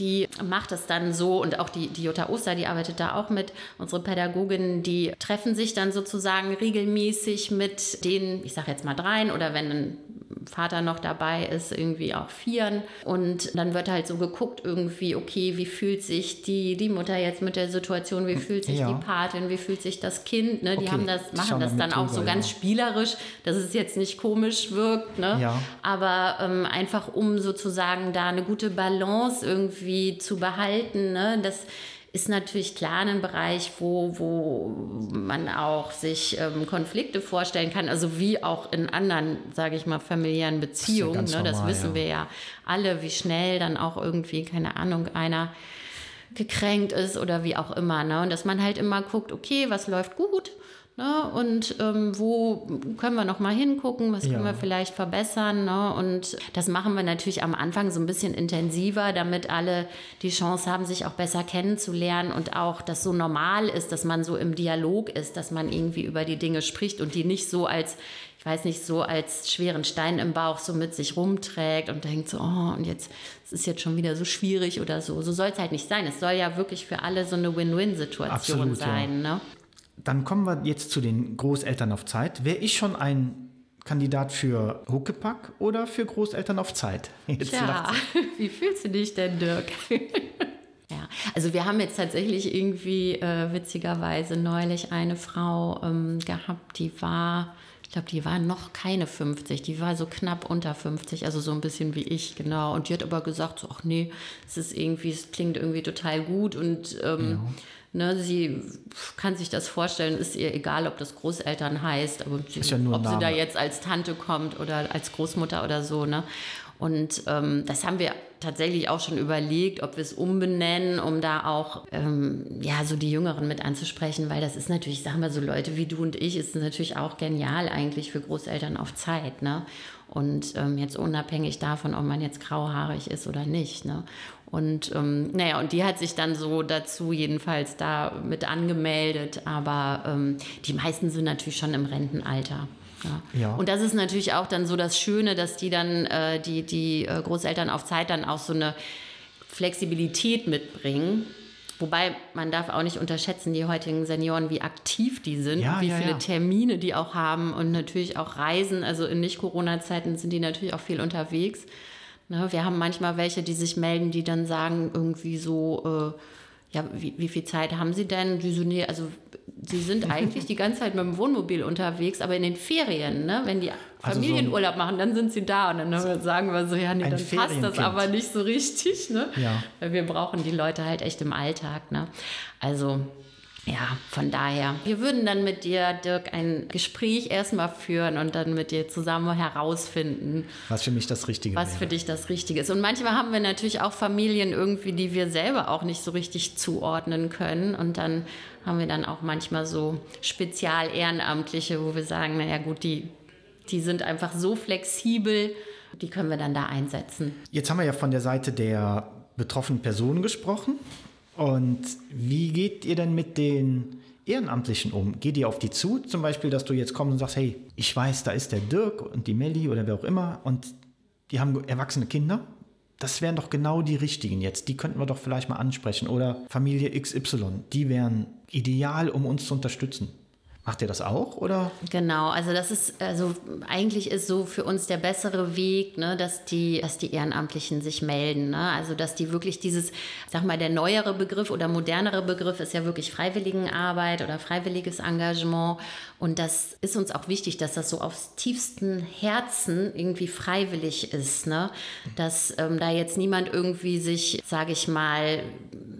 die macht es dann so und auch die, die Jutta Oster, die arbeitet da auch mit. Unsere Pädagoginnen, die treffen sich dann sozusagen regelmäßig mit den, ich sage jetzt mal dreien oder wenn Vater noch dabei ist, irgendwie auch vieren. Und dann wird halt so geguckt, irgendwie, okay, wie fühlt sich die, die Mutter jetzt mit der Situation, wie fühlt sich ja. die Patin, wie fühlt sich das Kind. Ne? Die okay. haben das, machen das dann auch so ganz ja. spielerisch, dass es jetzt nicht komisch wirkt. Ne? Ja. Aber ähm, einfach um sozusagen da eine gute Balance irgendwie zu behalten, ne? dass ist natürlich klar ein Bereich, wo, wo man auch sich ähm, Konflikte vorstellen kann, also wie auch in anderen, sage ich mal, familiären Beziehungen. Das, ja ne, das wissen ja. wir ja alle, wie schnell dann auch irgendwie, keine Ahnung, einer gekränkt ist oder wie auch immer. Ne? Und dass man halt immer guckt, okay, was läuft gut Ne? Und ähm, wo können wir noch mal hingucken, was können ja. wir vielleicht verbessern. Ne? Und das machen wir natürlich am Anfang so ein bisschen intensiver, damit alle die Chance haben, sich auch besser kennenzulernen und auch, dass so normal ist, dass man so im Dialog ist, dass man irgendwie über die Dinge spricht und die nicht so als ich weiß nicht, so als schweren Stein im Bauch so mit sich rumträgt und denkt so, oh, und jetzt es ist jetzt schon wieder so schwierig oder so. So soll es halt nicht sein. Es soll ja wirklich für alle so eine Win-Win-Situation sein. Ja. Ne? Dann kommen wir jetzt zu den Großeltern auf Zeit. Wäre ich schon ein Kandidat für Huckepack oder für Großeltern auf Zeit? Jetzt ja, wie fühlst du dich denn, Dirk? ja, also wir haben jetzt tatsächlich irgendwie äh, witzigerweise neulich eine Frau ähm, gehabt, die war, ich glaube, die war noch keine 50, die war so knapp unter 50, also so ein bisschen wie ich, genau. Und die hat aber gesagt, so, ach nee, es ist irgendwie, es klingt irgendwie total gut und ähm, ja Ne, sie kann sich das vorstellen, ist ihr egal, ob das Großeltern heißt, aber sie, ja ob sie da jetzt als Tante kommt oder als Großmutter oder so. Ne? Und ähm, das haben wir tatsächlich auch schon überlegt, ob wir es umbenennen, um da auch ähm, ja so die Jüngeren mit anzusprechen, weil das ist natürlich, sagen wir so Leute wie du und ich, ist natürlich auch genial eigentlich für Großeltern auf Zeit, ne? Und ähm, jetzt unabhängig davon, ob man jetzt grauhaarig ist oder nicht, ne? Und ähm, naja, und die hat sich dann so dazu jedenfalls da mit angemeldet, aber ähm, die meisten sind natürlich schon im Rentenalter. Ja. ja. Und das ist natürlich auch dann so das Schöne, dass die dann, äh, die, die äh, Großeltern auf Zeit dann auch so eine Flexibilität mitbringen. Wobei man darf auch nicht unterschätzen, die heutigen Senioren, wie aktiv die sind, ja, wie ja, viele Termine die auch haben und natürlich auch Reisen. Also in Nicht-Corona-Zeiten sind die natürlich auch viel unterwegs. Ne, wir haben manchmal welche, die sich melden, die dann sagen irgendwie so, äh, ja, wie, wie, viel Zeit haben Sie denn? Die so, nee, also Sie sind eigentlich die ganze Zeit mit dem Wohnmobil unterwegs, aber in den Ferien, ne, wenn die Familienurlaub also so machen, dann sind sie da und dann sagen wir so, ja, nee, dann passt das aber nicht so richtig, ne? Ja. Weil wir brauchen die Leute halt echt im Alltag, ne? Also ja, von daher. Wir würden dann mit dir, Dirk, ein Gespräch erstmal führen und dann mit dir zusammen herausfinden, was für mich das Richtige was wäre. für dich das Richtige ist. Und manchmal haben wir natürlich auch Familien irgendwie, die wir selber auch nicht so richtig zuordnen können. Und dann haben wir dann auch manchmal so Spezial-Ehrenamtliche, wo wir sagen, naja gut, die, die sind einfach so flexibel, die können wir dann da einsetzen. Jetzt haben wir ja von der Seite der betroffenen Personen gesprochen. Und wie geht ihr denn mit den Ehrenamtlichen um? Geht ihr auf die zu, zum Beispiel, dass du jetzt kommst und sagst, hey, ich weiß, da ist der Dirk und die Melli oder wer auch immer und die haben erwachsene Kinder. Das wären doch genau die richtigen jetzt. Die könnten wir doch vielleicht mal ansprechen. Oder Familie XY. Die wären ideal, um uns zu unterstützen. Macht ihr das auch oder? Genau, also das ist also eigentlich ist so für uns der bessere Weg, ne, dass die dass die Ehrenamtlichen sich melden, ne? Also dass die wirklich dieses, sag mal, der neuere Begriff oder modernere Begriff ist ja wirklich Freiwilligenarbeit oder freiwilliges Engagement und das ist uns auch wichtig, dass das so aufs tiefsten Herzen irgendwie freiwillig ist, ne? Dass ähm, da jetzt niemand irgendwie sich, sage ich mal,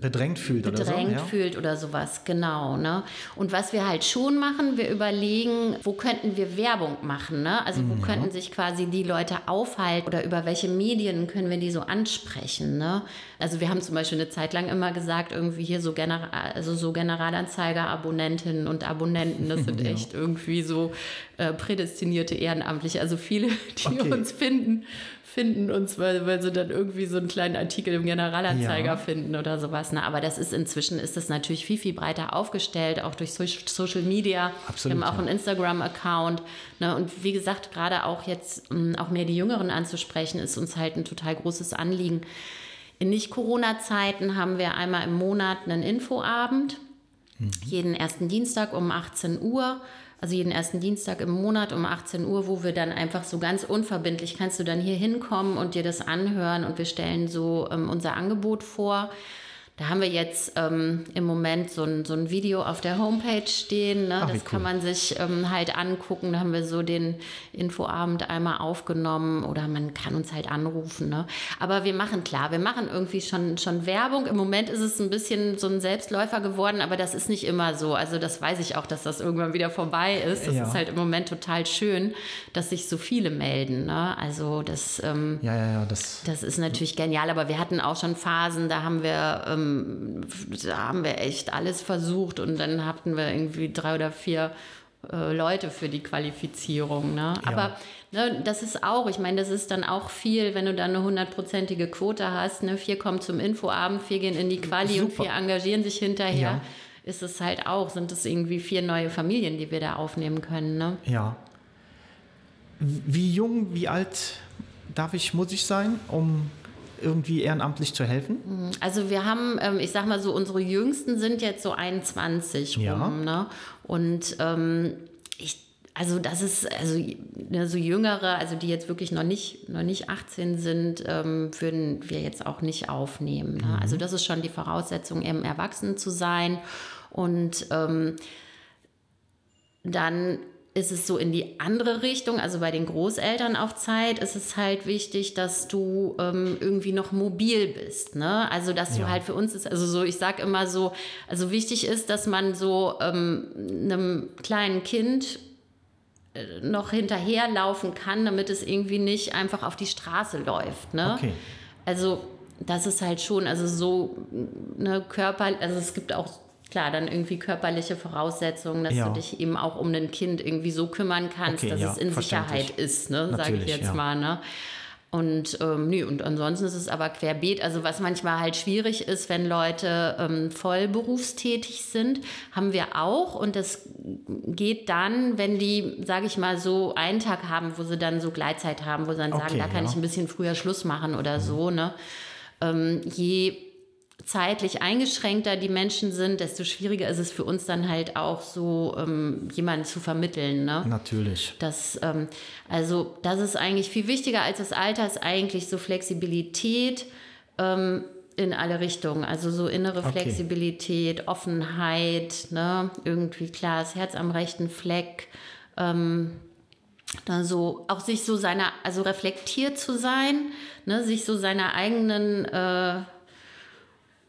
bedrängt fühlt bedrängt oder so. Bedrängt fühlt oder sowas, genau. Ne? Und was wir halt schon machen, wir überlegen, wo könnten wir Werbung machen. Ne? Also wo mhm, ja. könnten sich quasi die Leute aufhalten oder über welche Medien können wir die so ansprechen. Ne? Also wir haben zum Beispiel eine Zeit lang immer gesagt, irgendwie hier so, General, also so Generalanzeiger, Abonnentinnen und Abonnenten, das sind ja. echt irgendwie so äh, prädestinierte Ehrenamtliche. Also viele, die okay. uns finden, finden uns, weil, weil sie dann irgendwie so einen kleinen Artikel im Generalanzeiger ja. finden oder sowas. Ne? Aber das ist inzwischen ist das natürlich viel, viel breiter aufgestellt, auch durch Social Media. Absolut, Wir haben auch ja. einen Instagram-Account. Ne? Und wie gesagt, gerade auch jetzt mm, auch mehr die Jüngeren anzusprechen, ist uns halt ein total großes Anliegen. In Nicht-Corona-Zeiten haben wir einmal im Monat einen Infoabend, mhm. jeden ersten Dienstag um 18 Uhr also jeden ersten Dienstag im Monat um 18 Uhr, wo wir dann einfach so ganz unverbindlich kannst du dann hier hinkommen und dir das anhören und wir stellen so ähm, unser Angebot vor. Da haben wir jetzt ähm, im Moment so ein, so ein Video auf der Homepage stehen. Ne? Ach, das cool. kann man sich ähm, halt angucken. Da haben wir so den Infoabend einmal aufgenommen oder man kann uns halt anrufen. Ne? Aber wir machen klar, wir machen irgendwie schon, schon Werbung. Im Moment ist es ein bisschen so ein Selbstläufer geworden, aber das ist nicht immer so. Also das weiß ich auch, dass das irgendwann wieder vorbei ist. Das ja. ist halt im Moment total schön, dass sich so viele melden. Ne? Also das, ähm, ja, ja, ja, das, das ist natürlich genial. Aber wir hatten auch schon Phasen, da haben wir ähm, da haben wir echt alles versucht und dann hatten wir irgendwie drei oder vier äh, Leute für die Qualifizierung. Ne? Ja. Aber ne, das ist auch, ich meine, das ist dann auch viel, wenn du dann eine hundertprozentige Quote hast. Ne? Vier kommen zum Infoabend, vier gehen in die Quali Super. und vier engagieren sich hinterher. Ja. Ist es halt auch, sind es irgendwie vier neue Familien, die wir da aufnehmen können. Ne? Ja. Wie jung, wie alt darf ich, muss ich sein, um irgendwie ehrenamtlich zu helfen? Mhm. Also wir haben, ähm, ich sag mal so, unsere Jüngsten sind jetzt so 21 ja. rum. Ne? Und ähm, ich also das ist, also ne, so Jüngere, also die jetzt wirklich noch nicht, noch nicht 18 sind, ähm, würden wir jetzt auch nicht aufnehmen. Ne? Also das ist schon die Voraussetzung, eben erwachsen zu sein. Und ähm, dann ist es so in die andere Richtung, also bei den Großeltern auf Zeit ist es halt wichtig, dass du ähm, irgendwie noch mobil bist. Ne? Also dass ja. du halt für uns ist, also so, ich sag immer so, also wichtig ist, dass man so ähm, einem kleinen Kind äh, noch hinterherlaufen kann, damit es irgendwie nicht einfach auf die Straße läuft. Ne? Okay. Also das ist halt schon, also so eine Körper, also es gibt auch klar, dann irgendwie körperliche Voraussetzungen, dass ja. du dich eben auch um ein Kind irgendwie so kümmern kannst, okay, dass ja, es in Sicherheit ist, ne, sage ich jetzt ja. mal. Ne? Und ähm, nee, und ansonsten ist es aber querbeet. Also was manchmal halt schwierig ist, wenn Leute ähm, voll berufstätig sind, haben wir auch. Und das geht dann, wenn die, sage ich mal, so einen Tag haben, wo sie dann so Gleitzeit haben, wo sie dann okay, sagen, da kann ich ein bisschen früher Schluss machen oder mhm. so. Ne? Ähm, je zeitlich eingeschränkter die Menschen sind, desto schwieriger ist es für uns dann halt auch so, ähm, jemanden zu vermitteln. Ne? Natürlich. Das, ähm, also das ist eigentlich viel wichtiger als das Alter, ist eigentlich so Flexibilität ähm, in alle Richtungen. Also so innere okay. Flexibilität, Offenheit, ne? irgendwie klar, das Herz am rechten Fleck. Ähm, dann so auch sich so seiner, also reflektiert zu sein, ne, sich so seiner eigenen äh,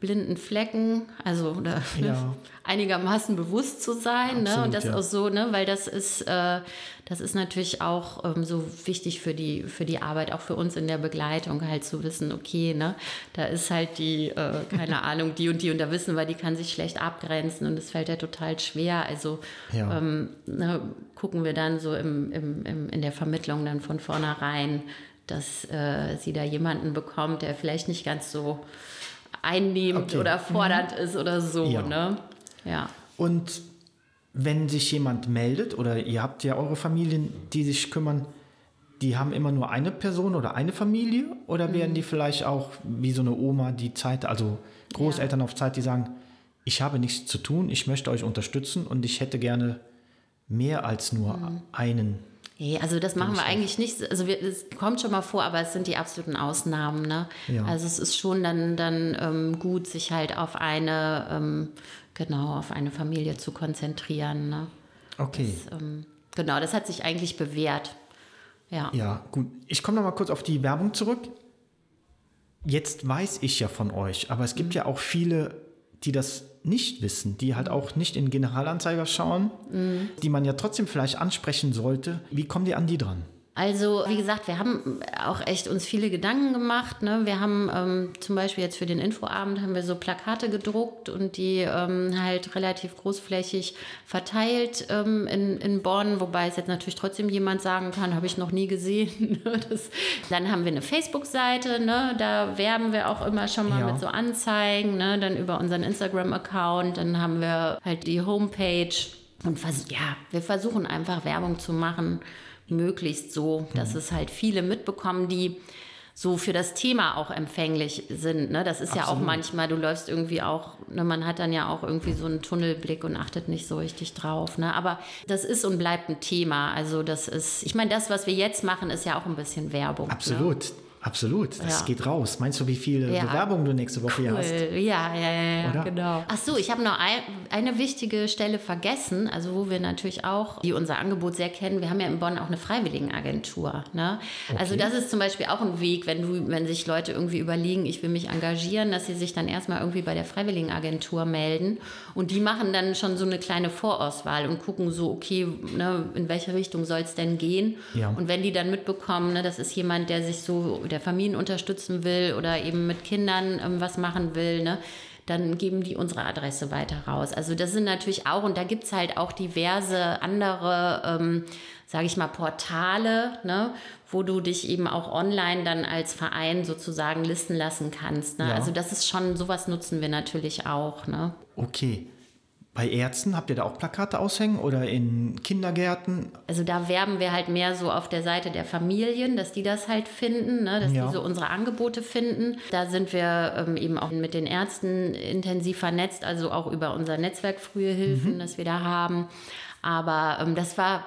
blinden Flecken, also oder ja. einigermaßen bewusst zu sein, Absolut, ne? Und das ja. auch so, ne, weil das ist, äh, das ist natürlich auch ähm, so wichtig für die, für die Arbeit, auch für uns in der Begleitung, halt zu wissen, okay, ne, da ist halt die, äh, keine Ahnung, die und die, und da wissen wir, die kann sich schlecht abgrenzen und es fällt ja total schwer. Also ja. ähm, ne, gucken wir dann so im, im, im, in der Vermittlung dann von vornherein, dass äh, sie da jemanden bekommt, der vielleicht nicht ganz so einnehmend okay. oder fordernd mhm. ist oder so. Ja. Ne? ja. Und wenn sich jemand meldet oder ihr habt ja eure Familien, die sich kümmern, die haben immer nur eine Person oder eine Familie oder mhm. werden die vielleicht auch wie so eine Oma, die Zeit, also Großeltern ja. auf Zeit, die sagen, ich habe nichts zu tun, ich möchte euch unterstützen und ich hätte gerne mehr als nur mhm. einen Nee, also das machen wir eigentlich nicht. Also es kommt schon mal vor, aber es sind die absoluten Ausnahmen. Ne? Ja. Also es ist schon dann, dann ähm, gut, sich halt auf eine, ähm, genau, auf eine Familie zu konzentrieren. Ne? Okay. Das, ähm, genau, das hat sich eigentlich bewährt. Ja. Ja, gut. Ich komme noch mal kurz auf die Werbung zurück. Jetzt weiß ich ja von euch, aber es gibt mhm. ja auch viele, die das nicht wissen, die halt auch nicht in Generalanzeiger schauen, mhm. die man ja trotzdem vielleicht ansprechen sollte. Wie kommen die an die dran? Also, wie gesagt, wir haben auch echt uns viele Gedanken gemacht. Ne? Wir haben ähm, zum Beispiel jetzt für den Infoabend haben wir so Plakate gedruckt und die ähm, halt relativ großflächig verteilt ähm, in, in Bonn, wobei es jetzt natürlich trotzdem jemand sagen kann, habe ich noch nie gesehen. Ne? das, dann haben wir eine Facebook-Seite, ne? da werben wir auch immer schon mal ja. mit so Anzeigen, ne? dann über unseren Instagram-Account, dann haben wir halt die Homepage und ja, wir versuchen einfach Werbung zu machen möglichst so, dass mhm. es halt viele mitbekommen, die so für das Thema auch empfänglich sind. Ne? Das ist Absolut. ja auch manchmal, du läufst irgendwie auch, ne, man hat dann ja auch irgendwie so einen Tunnelblick und achtet nicht so richtig drauf. Ne? Aber das ist und bleibt ein Thema. Also das ist, ich meine, das, was wir jetzt machen, ist ja auch ein bisschen Werbung. Ne? Absolut. Ne? Absolut, das ja. geht raus. Meinst du, wie viele ja. Bewerbungen du nächste Woche cool. hast? Ja, ja, ja, ja genau. Ach so, ich habe noch ein, eine wichtige Stelle vergessen, also wo wir natürlich auch, die unser Angebot sehr kennen. Wir haben ja in Bonn auch eine Freiwilligenagentur. Ne? Okay. Also das ist zum Beispiel auch ein Weg, wenn du, wenn sich Leute irgendwie überlegen, ich will mich engagieren, dass sie sich dann erstmal irgendwie bei der Freiwilligenagentur melden und die machen dann schon so eine kleine Vorauswahl und gucken so, okay, ne, in welche Richtung soll es denn gehen? Ja. Und wenn die dann mitbekommen, ne, das ist jemand, der sich so der Familien unterstützen will oder eben mit Kindern ähm, was machen will, ne, dann geben die unsere Adresse weiter raus. Also das sind natürlich auch, und da gibt es halt auch diverse andere, ähm, sage ich mal, Portale, ne, wo du dich eben auch online dann als Verein sozusagen listen lassen kannst. Ne? Ja. Also das ist schon, sowas nutzen wir natürlich auch. Ne? Okay. Bei Ärzten habt ihr da auch Plakate aushängen oder in Kindergärten? Also da werben wir halt mehr so auf der Seite der Familien, dass die das halt finden, ne? dass ja. die so unsere Angebote finden. Da sind wir ähm, eben auch mit den Ärzten intensiv vernetzt, also auch über unser Netzwerk Frühe Hilfen, mhm. das wir da haben. Aber ähm, das war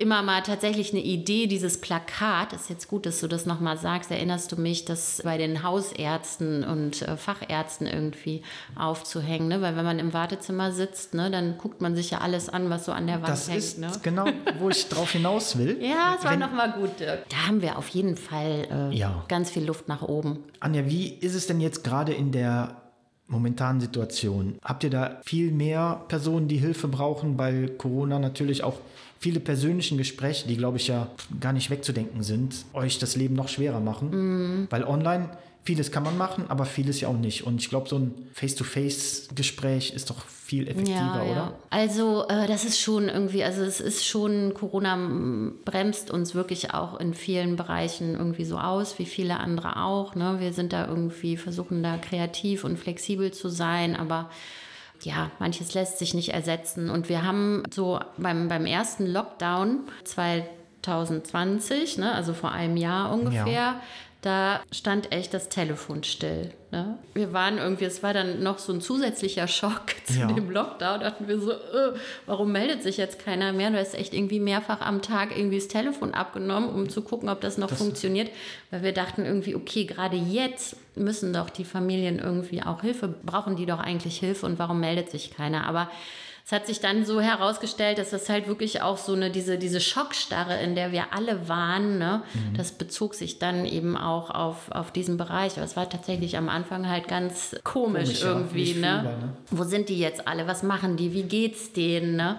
immer mal tatsächlich eine Idee, dieses Plakat, ist jetzt gut, dass du das nochmal sagst, erinnerst du mich, das bei den Hausärzten und äh, Fachärzten irgendwie aufzuhängen, ne? weil wenn man im Wartezimmer sitzt, ne, dann guckt man sich ja alles an, was so an der Wand das hängt. ist ne? genau, wo ich drauf hinaus will. Ja, es war nochmal gut, Dirk. Da haben wir auf jeden Fall äh, Ja. ganz viel Luft nach oben. Anja, wie ist es denn jetzt gerade in der momentanen Situation? Habt ihr da viel mehr Personen, die Hilfe brauchen, weil Corona natürlich auch viele persönlichen Gespräche, die glaube ich ja gar nicht wegzudenken sind, euch das Leben noch schwerer machen? Weil online vieles kann man machen, aber vieles ja auch nicht. Und ich glaube, so ein Face-to-Face-Gespräch ist doch viel effektiver, oder? Also äh, das ist schon irgendwie, also es ist schon, Corona bremst uns wirklich auch in vielen Bereichen irgendwie so aus, wie viele andere auch. Ne? Wir sind da irgendwie, versuchen da kreativ und flexibel zu sein, aber ja, manches lässt sich nicht ersetzen. Und wir haben so beim, beim ersten Lockdown 2020, ne, also vor einem Jahr ungefähr, Ja. Da stand echt das Telefon still. Ne? Wir waren irgendwie, es war dann noch so ein zusätzlicher Schock zu Ja. dem Lockdown. Dachten wir so, äh, warum meldet sich jetzt keiner mehr? Du hast echt irgendwie mehrfach am Tag irgendwie das Telefon abgenommen, um zu gucken, ob das noch funktioniert. Weil wir dachten irgendwie, okay, gerade jetzt müssen doch die Familien irgendwie auch Hilfe, brauchen die doch eigentlich Hilfe und warum meldet sich keiner? Aber es hat sich dann so herausgestellt, dass das halt wirklich auch so eine, diese, diese Schockstarre, in der wir alle waren, ne, das bezog sich dann eben auch auf, auf diesen Bereich. Aber es war tatsächlich am Anfang halt ganz komisch, Komisch, ja, irgendwie, nicht ne? fühlbar, ne? Wo sind die jetzt alle? Was machen die? Wie geht's denen, ne?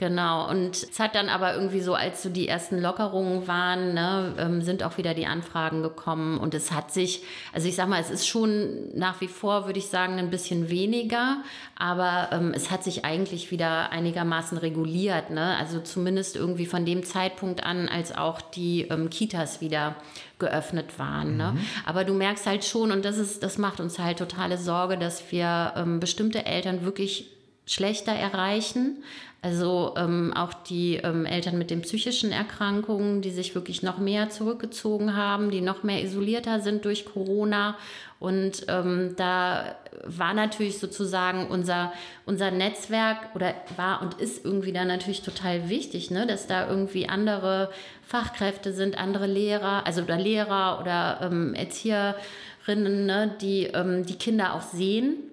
Genau. Und es hat dann aber irgendwie so, als so die ersten Lockerungen waren, ne, ähm, sind auch wieder die Anfragen gekommen. Und es hat sich, also ich sag mal, es ist schon nach wie vor, würde ich sagen, ein bisschen weniger. Aber ähm, es hat sich eigentlich wieder einigermaßen reguliert. Ne? Also zumindest irgendwie von dem Zeitpunkt an, als auch die ähm, Kitas wieder geöffnet waren. Ne? Aber du merkst halt schon, und das ist, das macht uns halt totale Sorge, dass wir ähm, bestimmte Eltern wirklich schlechter erreichen. Also ähm, auch die ähm, Eltern mit den psychischen Erkrankungen, die sich wirklich noch mehr zurückgezogen haben, die noch mehr isolierter sind durch Corona. Und ähm, da war natürlich sozusagen unser, unser Netzwerk oder war und ist irgendwie da natürlich total wichtig, ne? dass da irgendwie andere Fachkräfte sind, andere Lehrer, also oder Lehrer oder ähm, Erzieherinnen, ne? die ähm, die Kinder auch sehen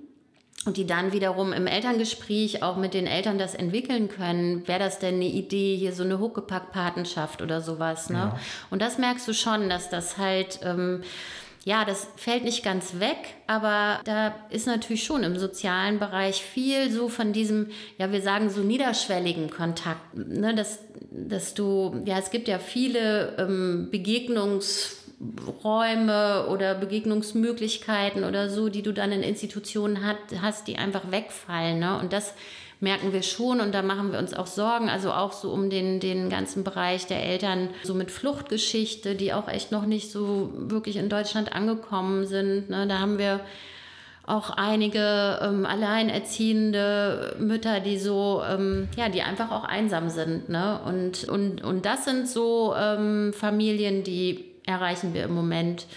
und die dann wiederum im Elterngespräch auch mit den Eltern das entwickeln können. Wäre das denn eine Idee, hier so eine Huckepack-Patenschaft oder sowas? Ne? Ja. Und das merkst du schon, dass das halt, ähm, ja, das fällt nicht ganz weg, aber da ist natürlich schon im sozialen Bereich viel so von diesem, ja, wir sagen so niederschwelligen Kontakt, ne? dass, dass du, ja, es gibt ja viele ähm, Begegnungs- Räume oder Begegnungsmöglichkeiten oder so, die du dann in Institutionen hat, hast, die einfach wegfallen. Ne? Und das merken wir schon und da machen wir uns auch Sorgen. Also auch so um den, den ganzen Bereich der Eltern, so mit Fluchtgeschichte, die auch echt noch nicht so wirklich in Deutschland angekommen sind. Ne? Da haben wir auch einige ähm, alleinerziehende Mütter, die so, ähm, ja, die einfach auch einsam sind. Ne? Und, und, und das sind so ähm, Familien, die erreichen wir im Moment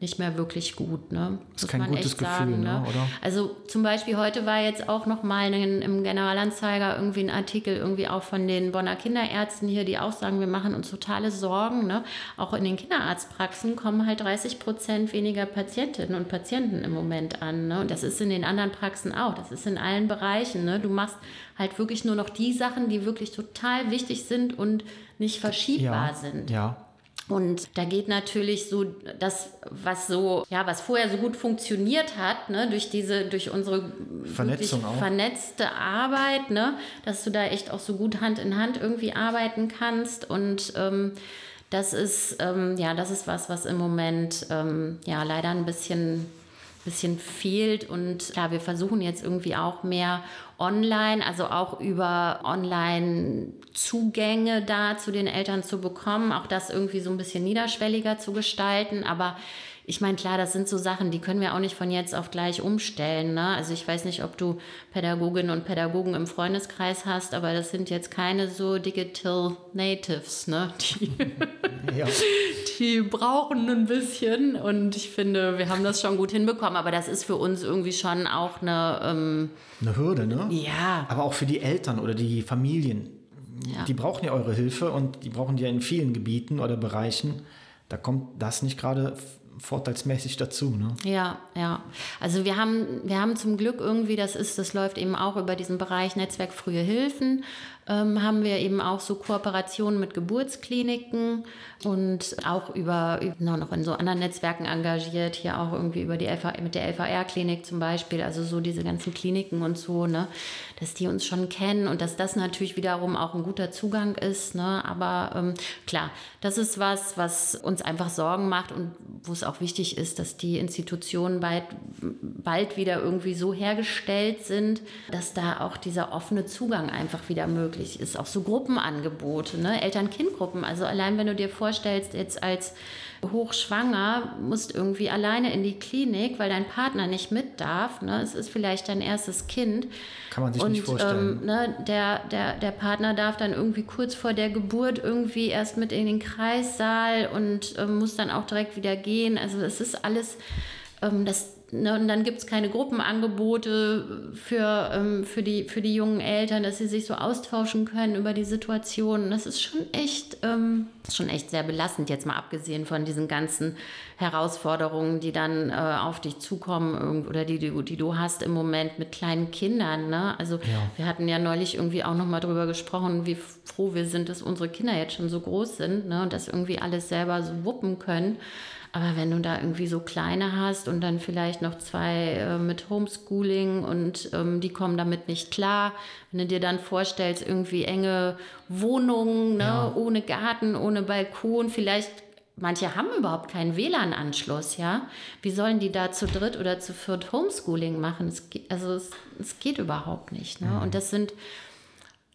nicht mehr wirklich gut. Ne? ist kein gutes Gefühl, ne, oder? Also zum Beispiel heute war jetzt auch noch mal ein, im Generalanzeiger irgendwie ein Artikel irgendwie auch von den Bonner Kinderärzten hier, die auch sagen, wir machen uns totale Sorgen. Ne? Auch in den Kinderarztpraxen kommen halt 30 Prozent weniger Patientinnen und Patienten im Moment an. Ne? Und das ist in den anderen Praxen auch. Das ist in allen Bereichen. Ne? Du machst halt wirklich nur noch die Sachen, die wirklich total wichtig sind und nicht verschiebbar Ja, sind. ja. Und da geht natürlich so das, was so, ja, was vorher so gut funktioniert hat, ne, durch diese, durch unsere Vernetzung auch. vernetzte Arbeit, ne, dass du da echt auch so gut Hand in Hand irgendwie arbeiten kannst. Und ähm, das ist, ähm, ja, das ist was, was im Moment ähm, ja leider ein bisschen bisschen fehlt und klar, wir versuchen jetzt irgendwie auch mehr online, also auch über Online-Zugänge da zu den Eltern zu bekommen, auch das irgendwie so ein bisschen niederschwelliger zu gestalten, aber ich meine, klar, das sind so Sachen, die können wir auch nicht von jetzt auf gleich umstellen. Ne? Also ich weiß nicht, ob du Pädagoginnen und Pädagogen im Freundeskreis hast, aber das sind jetzt keine so Digital Natives, ne? Die, Ja. die brauchen ein bisschen und ich finde, wir haben das schon gut hinbekommen, aber das ist für uns irgendwie schon auch eine, ähm, Eine Hürde, ne? ja, Aber auch für die Eltern oder die Familien. Ja. die brauchen ja eure Hilfe und die brauchen die ja in vielen Gebieten oder Bereichen. Da kommt das nicht gerade vorteilsmäßig dazu. Ne? Ja, ja. Also wir haben, wir haben zum Glück irgendwie, das ist, das läuft eben auch über diesen Bereich Netzwerk Frühe Hilfen, ähm, haben wir eben auch so Kooperationen mit Geburtskliniken und auch über, noch in so anderen Netzwerken engagiert, hier auch irgendwie über die LV, mit der LVR-Klinik zum Beispiel, also so diese ganzen Kliniken und so, ne, dass die uns schon kennen und dass das natürlich wiederum auch ein guter Zugang ist, ne, aber ähm, klar, das ist was, was uns einfach Sorgen macht und wo es auch wichtig ist, dass die Institutionen bald, bald wieder irgendwie so hergestellt sind, dass da auch dieser offene Zugang einfach wieder möglich ist, auch so Gruppenangebote, ne, Eltern-Kind-Gruppen, also allein wenn du dir vorstellst, jetzt als hochschwanger, musst irgendwie alleine in die Klinik, weil dein Partner nicht mit darf. Ne? Es ist vielleicht dein erstes Kind. Kann man sich und. Ähm, ne, der, der, der Partner darf dann irgendwie kurz vor der Geburt irgendwie erst mit in den Kreissaal und ähm, muss dann auch direkt wieder gehen. Also es ist alles, ähm, das Ne, und dann gibt es keine Gruppenangebote für, ähm, für, die, für die jungen Eltern, dass sie sich so austauschen können über die Situation. Das ist schon echt, ähm, schon echt sehr belastend, jetzt mal abgesehen von diesen ganzen Herausforderungen, die dann äh, auf dich zukommen oder die, die, die, du hast im Moment mit kleinen Kindern. Ne? Also ja. wir hatten ja neulich irgendwie auch nochmal drüber gesprochen, wie froh wir sind, dass unsere Kinder jetzt schon so groß sind ne? und das irgendwie alles selber so wuppen können. Aber wenn du da irgendwie so kleine hast und dann vielleicht noch zwei äh, mit Homeschooling und ähm, die kommen damit nicht klar, wenn du dir dann vorstellst, irgendwie enge Wohnungen, ne, ja. ohne Garten, ohne Balkon, vielleicht Manche haben überhaupt keinen WLAN-Anschluss, ja. Wie sollen die da zu dritt oder zu viert Homeschooling machen? Es geht, also es, es geht überhaupt nicht. Ne? Mhm. Und das sind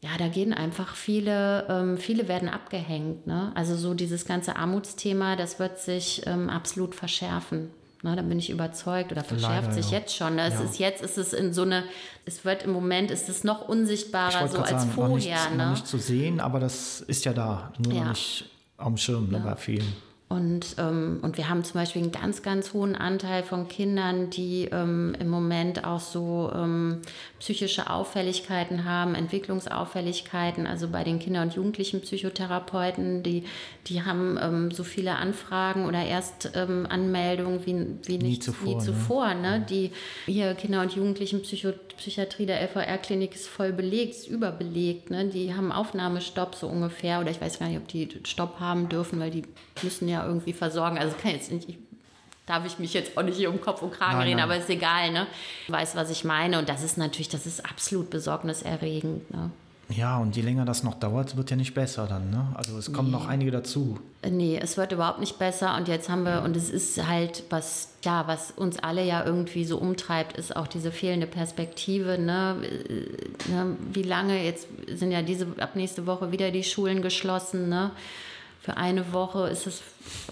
ja, da gehen einfach viele, ähm, viele werden abgehängt. Ne? Also so dieses ganze Armutsthema, das wird sich ähm, absolut verschärfen. Ne? Da bin ich überzeugt oder verschärft Leider, sich ja. jetzt schon. Ne? Es ja. ist jetzt ist es in so eine, es wird im Moment ist es noch unsichtbarer so als sagen, vorher. Noch nicht, ne? noch nicht zu sehen, aber das ist ja da, nur ja. noch nicht am Schirm ne, bei vielen. Und, ähm, und wir haben zum Beispiel einen ganz, ganz hohen Anteil von Kindern, die ähm, im Moment auch so ähm, psychische Auffälligkeiten haben, Entwicklungsauffälligkeiten. Also bei den Kinder- und Jugendlichen Psychotherapeuten, die, die haben ähm, so viele Anfragen oder Erstanmeldungen wie, wie nie zuvor. Nie zuvor ne? ne? Die hier Kinder- und Jugendlichen Psycho Psychiatrie der LVR-Klinik ist voll belegt, ist überbelegt. Ne? Die haben Aufnahmestopp so ungefähr. Oder ich weiß gar nicht, ob die Stopp haben dürfen, weil die müssen ja irgendwie versorgen. Also kann jetzt nicht, ich, darf ich mich jetzt auch nicht hier um Kopf und Kragen nein, reden, nein. aber ist egal, ne? Ich weiß, was ich meine. Und das ist natürlich, das ist absolut besorgniserregend. Ne? Ja, und je länger das noch dauert, wird ja nicht besser dann. Ne? Also es kommen nee. noch einige dazu. Nee, es wird überhaupt nicht besser. Und jetzt haben wir, und es ist halt, was, ja, was uns alle ja irgendwie so umtreibt, ist auch diese fehlende Perspektive. Ne? Äh, ne? Wie lange, jetzt sind ja diese, ab nächste Woche wieder die Schulen geschlossen. Ne? Für eine Woche ist es,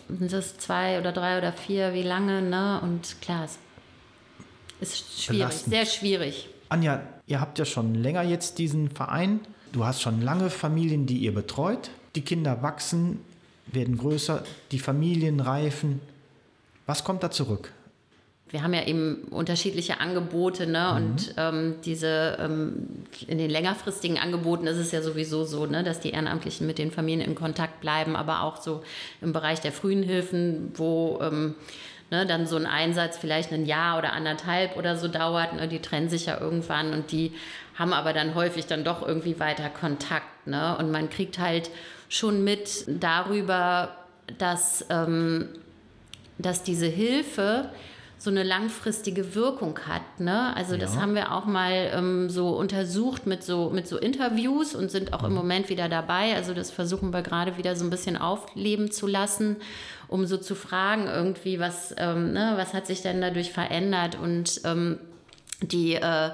sind es zwei oder drei oder vier, wie lange, ne? Und klar, es ist schwierig, Belastend. sehr schwierig. Anja, ihr habt ja schon länger jetzt diesen Verein. Du hast schon lange Familien, die ihr betreut. Die Kinder wachsen, werden größer, die Familien reifen. Was kommt da zurück? Wir haben ja eben unterschiedliche Angebote, ne? Mhm. Und ähm, diese ähm, in den längerfristigen Angeboten ist es ja sowieso so, ne, dass die Ehrenamtlichen mit den Familien in Kontakt bleiben, aber auch so im Bereich der frühen Hilfen, wo ähm, ne, dann so ein Einsatz vielleicht ein Jahr oder anderthalb oder so dauert. Ne? Die trennen sich ja irgendwann und die haben aber dann häufig dann doch irgendwie weiter Kontakt. Ne? Und man kriegt halt schon mit darüber, dass, ähm, dass diese Hilfe so eine langfristige Wirkung hat. Ne? Also ja. das haben wir auch mal ähm, so untersucht mit so, mit so Interviews und sind auch mhm. im Moment wieder dabei. Also das versuchen wir gerade wieder so ein bisschen aufleben zu lassen, um so zu fragen irgendwie, was, ähm, ne, was hat sich denn dadurch verändert und ähm, die äh,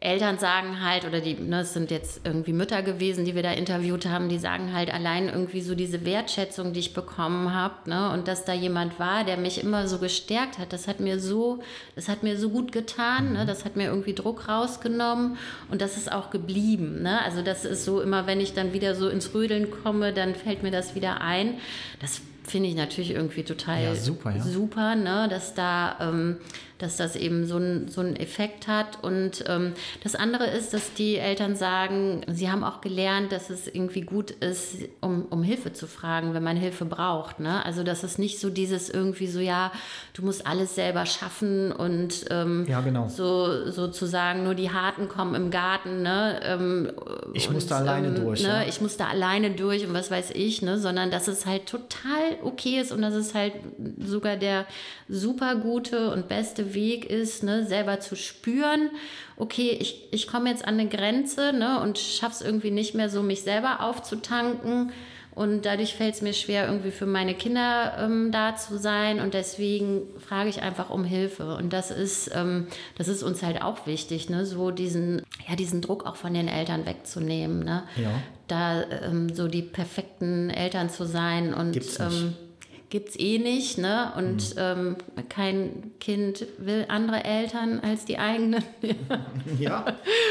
Eltern sagen halt, oder die, ne, es sind jetzt irgendwie Mütter gewesen, die wir da interviewt haben, die sagen halt allein irgendwie so diese Wertschätzung, die ich bekommen habe, ne, und dass da jemand war, der mich immer so gestärkt hat, das hat mir so, das hat mir so gut getan, ne, das hat mir irgendwie Druck rausgenommen und das ist auch geblieben, ne, also das ist so immer, wenn ich dann wieder so ins Rödeln komme, dann fällt mir das wieder ein. Das finde ich natürlich irgendwie total ja, super, ja. super ne, dass da ähm, dass das eben so, ein, so einen Effekt hat. Und ähm, das andere ist, dass die Eltern sagen, sie haben auch gelernt, dass es irgendwie gut ist, um, um Hilfe zu fragen, wenn man Hilfe braucht. Ne? Also dass es nicht so dieses irgendwie so, ja, du musst alles selber schaffen und ähm, ja, genau. so sozusagen nur die Harten kommen im Garten. Ne? Ähm, ich musste alleine ähm, durch. Ne? Ja. Ich musste alleine durch und was weiß ich, ne? sondern dass es halt total okay ist und dass es halt sogar der super gute und beste Weg ist, ne? selber zu spüren, okay, ich, ich komme jetzt an eine Grenze ne? und schaffe es irgendwie nicht mehr so, mich selber aufzutanken. Und dadurch fällt es mir schwer, irgendwie für meine Kinder ähm, da zu sein. Und deswegen frage ich einfach um Hilfe. Und das ist, ähm, das ist uns halt auch wichtig, ne? so diesen, ja, diesen Druck auch von den Eltern wegzunehmen. Ne? Ja. Da ähm, so die perfekten Eltern zu sein. Und Gibt's nicht. Ähm, gibt's eh nicht, ne? Und ähm, kein Kind will andere Eltern als die eigenen. ja,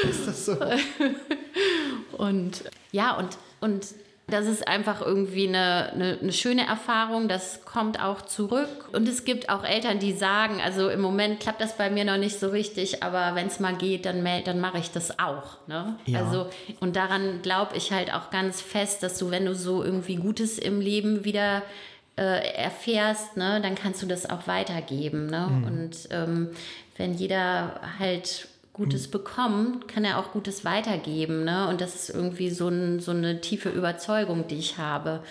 ist das so? Und ja, und, und das ist einfach irgendwie eine, eine, eine, schöne Erfahrung, das kommt auch zurück. Und es gibt auch Eltern, die sagen, also im Moment klappt das bei mir noch nicht so richtig, aber wenn es mal geht, dann, dann mache ich das auch. Ne? Ja. Also, und daran glaube ich halt auch ganz fest, dass du, wenn du so irgendwie Gutes im Leben wieder äh, erfährst, ne, dann kannst du das auch weitergeben. Ne? Mhm. Und ähm, wenn jeder halt Gutes bekommt, kann er auch Gutes weitergeben. Ne? Und das ist irgendwie so, ein, so eine tiefe Überzeugung, die ich habe.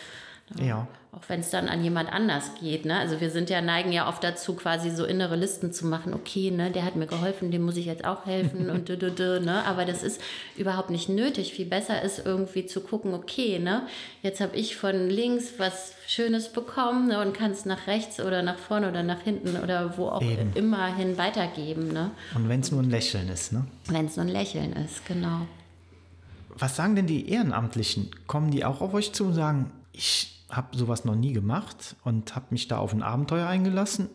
Ja. Auch wenn es dann an jemand anders geht. Ne? Also wir sind ja, neigen ja oft dazu, quasi so innere Listen zu machen. Okay, ne, der hat mir geholfen, dem muss ich jetzt auch helfen und dü, dü, dü, ne? Aber das ist überhaupt nicht nötig. Viel besser ist irgendwie zu gucken, okay, ne, jetzt habe ich von links was Schönes bekommen ne, und kann es nach rechts oder nach vorne oder nach hinten oder wo auch Eben. immer hin weitergeben. Ne? Und wenn es nur ein Lächeln ist, ne? Wenn es nur ein Lächeln ist, genau. Was sagen denn die Ehrenamtlichen? Kommen die auch auf euch zu und sagen, ich habe sowas noch nie gemacht und habe mich da auf ein Abenteuer eingelassen,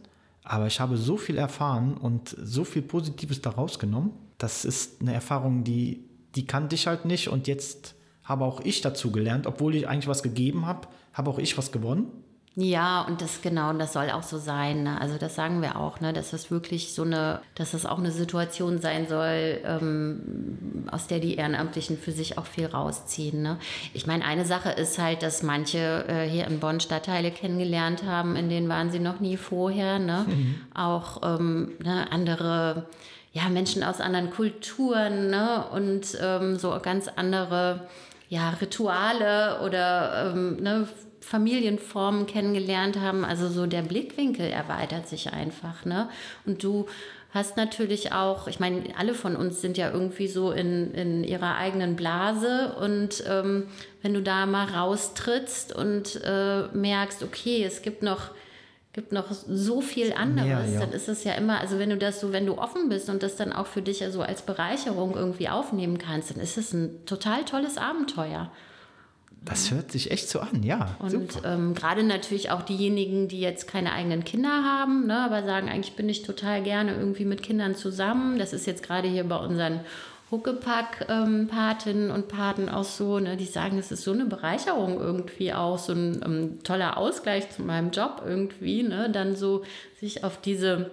aber ich habe so viel erfahren und so viel Positives daraus genommen. Das ist eine Erfahrung, die, die kannte ich halt nicht und jetzt habe auch ich dazu gelernt, obwohl ich eigentlich was gegeben habe, habe auch ich was gewonnen. Ja, und das genau, und das soll auch so sein. Ne? Also das sagen wir auch, ne? dass das wirklich so eine, dass das auch eine Situation sein soll, ähm, aus der die Ehrenamtlichen für sich auch viel rausziehen. Ne? Ich meine, eine Sache ist halt, dass manche äh, hier in Bonn Stadtteile kennengelernt haben, in denen waren sie noch nie vorher. Ne? Auch ähm, ne, andere ja, Menschen aus anderen Kulturen ne? und ähm, so ganz andere ja, Rituale oder ähm, ne, Familienformen kennengelernt haben. Also so der Blickwinkel erweitert sich einfach. Ne? Und du hast natürlich auch, ich meine, alle von uns sind ja irgendwie so in, in ihrer eigenen Blase und ähm, wenn du da mal raustrittst und äh, merkst, okay, es gibt noch gibt noch so viel anderes, Ja, ja. dann ist es ja immer, also wenn du das so, wenn du offen bist und das dann auch für dich ja so als Bereicherung irgendwie aufnehmen kannst, dann ist es ein total tolles Abenteuer. Das hört sich echt so an, ja. Und ähm, gerade natürlich auch diejenigen, die jetzt keine eigenen Kinder haben, ne, aber sagen, eigentlich bin ich total gerne irgendwie mit Kindern zusammen. Das ist jetzt gerade hier bei unseren Huckepack-Patinnen und Paten auch so, ne, die sagen, es ist so eine Bereicherung irgendwie auch, so ein ähm, toller Ausgleich zu meinem Job irgendwie, ne, dann so sich auf diese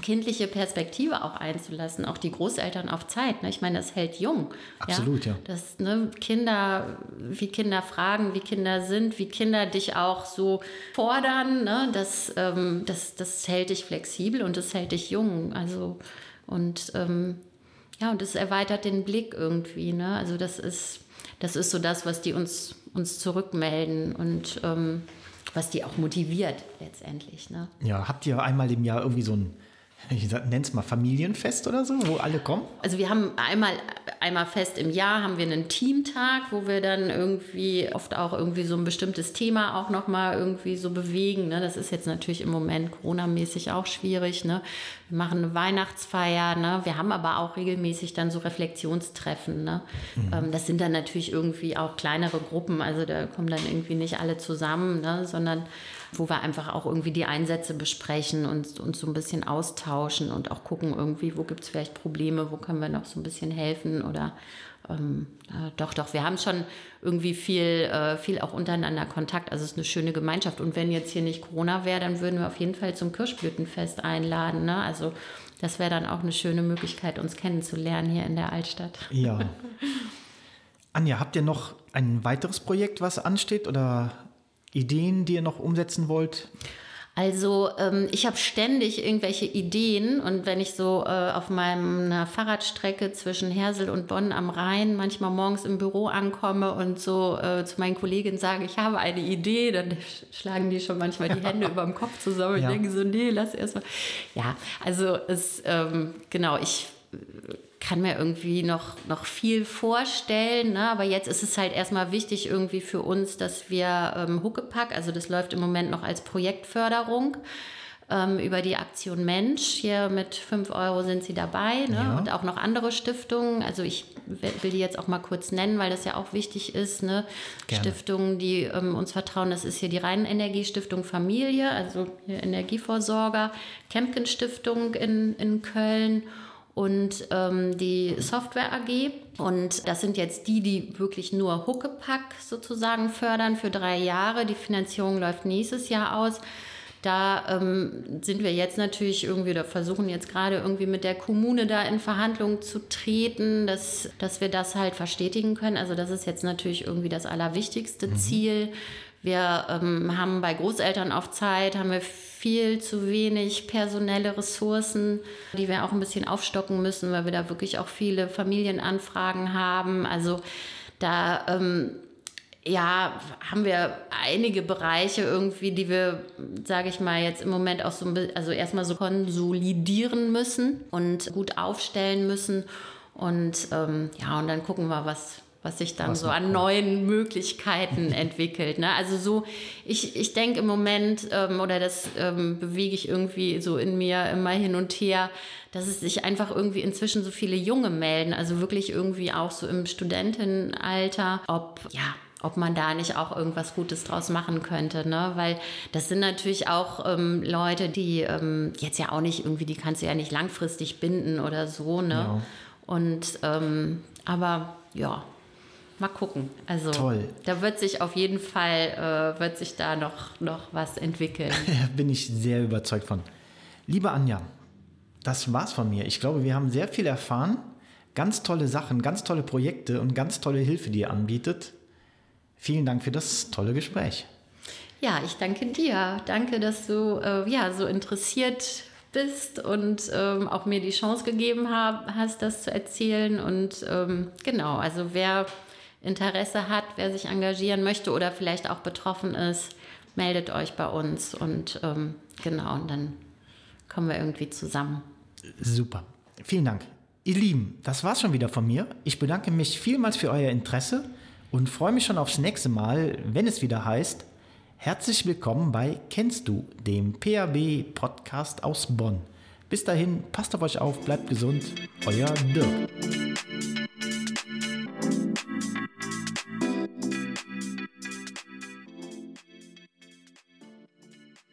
kindliche Perspektive auch einzulassen, auch die Großeltern auf Zeit. Ne? Ich meine, das hält jung. Absolut, ja. Dass ne, Kinder, wie Kinder fragen, wie Kinder sind, wie Kinder dich auch so fordern, ne? das, ähm, das, das hält dich flexibel und das hält dich jung. Also und ähm, ja, und das erweitert den Blick irgendwie. Ne? Also das ist, das ist so das, was die uns, uns zurückmelden und ähm, was die auch motiviert letztendlich. Ne? Ja, habt ihr einmal im Jahr irgendwie so ein, ich nenne es mal Familienfest oder so, wo alle kommen? Also wir haben einmal, einmal fest im Jahr haben wir einen Teamtag, wo wir dann irgendwie oft auch irgendwie so ein bestimmtes Thema auch nochmal irgendwie so bewegen. Ne? Das ist jetzt natürlich im Moment Corona-mäßig auch schwierig. Ne? Wir machen eine Weihnachtsfeier. Ne? Wir haben aber auch regelmäßig dann so Reflexionstreffen. Ne? Ähm, das sind dann natürlich irgendwie auch kleinere Gruppen. Also da kommen dann irgendwie nicht alle zusammen, ne? sondern wo wir einfach auch irgendwie die Einsätze besprechen und uns so ein bisschen austauschen und auch gucken irgendwie, wo gibt es vielleicht Probleme, wo können wir noch so ein bisschen helfen oder ähm, äh, doch, doch, wir haben schon irgendwie viel, äh, viel auch untereinander Kontakt. Also es ist eine schöne Gemeinschaft. Und wenn jetzt hier nicht Corona wäre, dann würden wir auf jeden Fall zum Kirschblütenfest einladen. Ne? Also das wäre dann auch eine schöne Möglichkeit, uns kennenzulernen hier in der Altstadt. Ja. Anja, habt ihr noch ein weiteres Projekt, was ansteht oder Ideen, die ihr noch umsetzen wollt? Also ähm, ich habe ständig irgendwelche Ideen und wenn ich so äh, auf meiner Fahrradstrecke zwischen Hersel und Bonn am Rhein manchmal morgens im Büro ankomme und so äh, zu meinen Kolleginnen sage, ich habe eine Idee, dann schlagen die schon manchmal die Hände über dem Kopf zusammen und ja. denken so, nee, lass erst mal. Ja, also es, ähm, genau, ich kann mir irgendwie noch, noch viel vorstellen, ne? aber jetzt ist es halt erstmal wichtig irgendwie für uns, dass wir ähm, Huckepack, also das läuft im Moment noch als Projektförderung ähm, über die Aktion Mensch. Hier mit 5 Euro sind sie dabei ne? Ja. und auch noch andere Stiftungen. Also ich will die jetzt auch mal kurz nennen, weil das ja auch wichtig ist. Ne? Stiftungen, die ähm, uns vertrauen, das ist hier die Rheinenergiestiftung Familie, also Energieversorger, Kempken Stiftung in, in Köln und ähm, die Software AG. Und das sind jetzt die, die wirklich nur Huckepack sozusagen fördern für drei Jahre. Die Finanzierung läuft nächstes Jahr aus. Da ähm, sind wir jetzt natürlich irgendwie oder versuchen jetzt gerade irgendwie mit der Kommune da in Verhandlungen zu treten, dass, dass wir das halt verstetigen können. Also das ist jetzt natürlich irgendwie das allerwichtigste mhm. Ziel. Wir ähm, haben bei Großeltern auf Zeit, haben wir viel zu wenig personelle Ressourcen, die wir auch ein bisschen aufstocken müssen, weil wir da wirklich auch viele Familienanfragen haben. Also da ähm, ja, haben wir einige Bereiche irgendwie, die wir, sage ich mal, jetzt im Moment auch so, also erstmal so konsolidieren müssen und gut aufstellen müssen. Und ähm, ja, und dann gucken wir, was, was sich dann was so an kommt. neuen Möglichkeiten entwickelt. Ne? Also so, ich, ich denke im Moment, ähm, oder das ähm, bewege ich irgendwie so in mir immer hin und her, dass es sich einfach irgendwie inzwischen so viele Junge melden, also wirklich irgendwie auch so im Studentenalter, ob, ja, ob man da nicht auch irgendwas Gutes draus machen könnte, ne? Weil das sind natürlich auch ähm, Leute, die ähm, jetzt ja auch nicht irgendwie, die kannst du ja nicht langfristig binden oder so, ne? Ja. Und ähm, aber ja, mal gucken. Also Toll. da wird sich auf jeden Fall, äh, wird sich da noch, noch was entwickeln. Bin ich sehr überzeugt von. Liebe Anja, das war's von mir. Ich glaube, wir haben sehr viel erfahren. Ganz tolle Sachen, ganz tolle Projekte und ganz tolle Hilfe, die ihr anbietet. Vielen Dank für das tolle Gespräch. Ja, ich danke dir. Danke, dass du äh, ja, so interessiert bist und ähm, auch mir die Chance gegeben hab, hast, das zu erzählen. Und ähm, genau, also wer Interesse hat, wer sich engagieren möchte oder vielleicht auch betroffen ist, meldet euch bei uns und ähm, genau, und dann kommen wir irgendwie zusammen. Super. Vielen Dank. Ihr Lieben, das war's schon wieder von mir. Ich bedanke mich vielmals für euer Interesse und freue mich schon aufs nächste Mal, wenn es wieder heißt, herzlich willkommen bei Kennst du, dem PAB Podcast aus Bonn. Bis dahin, passt auf euch auf, bleibt gesund, euer Dirk.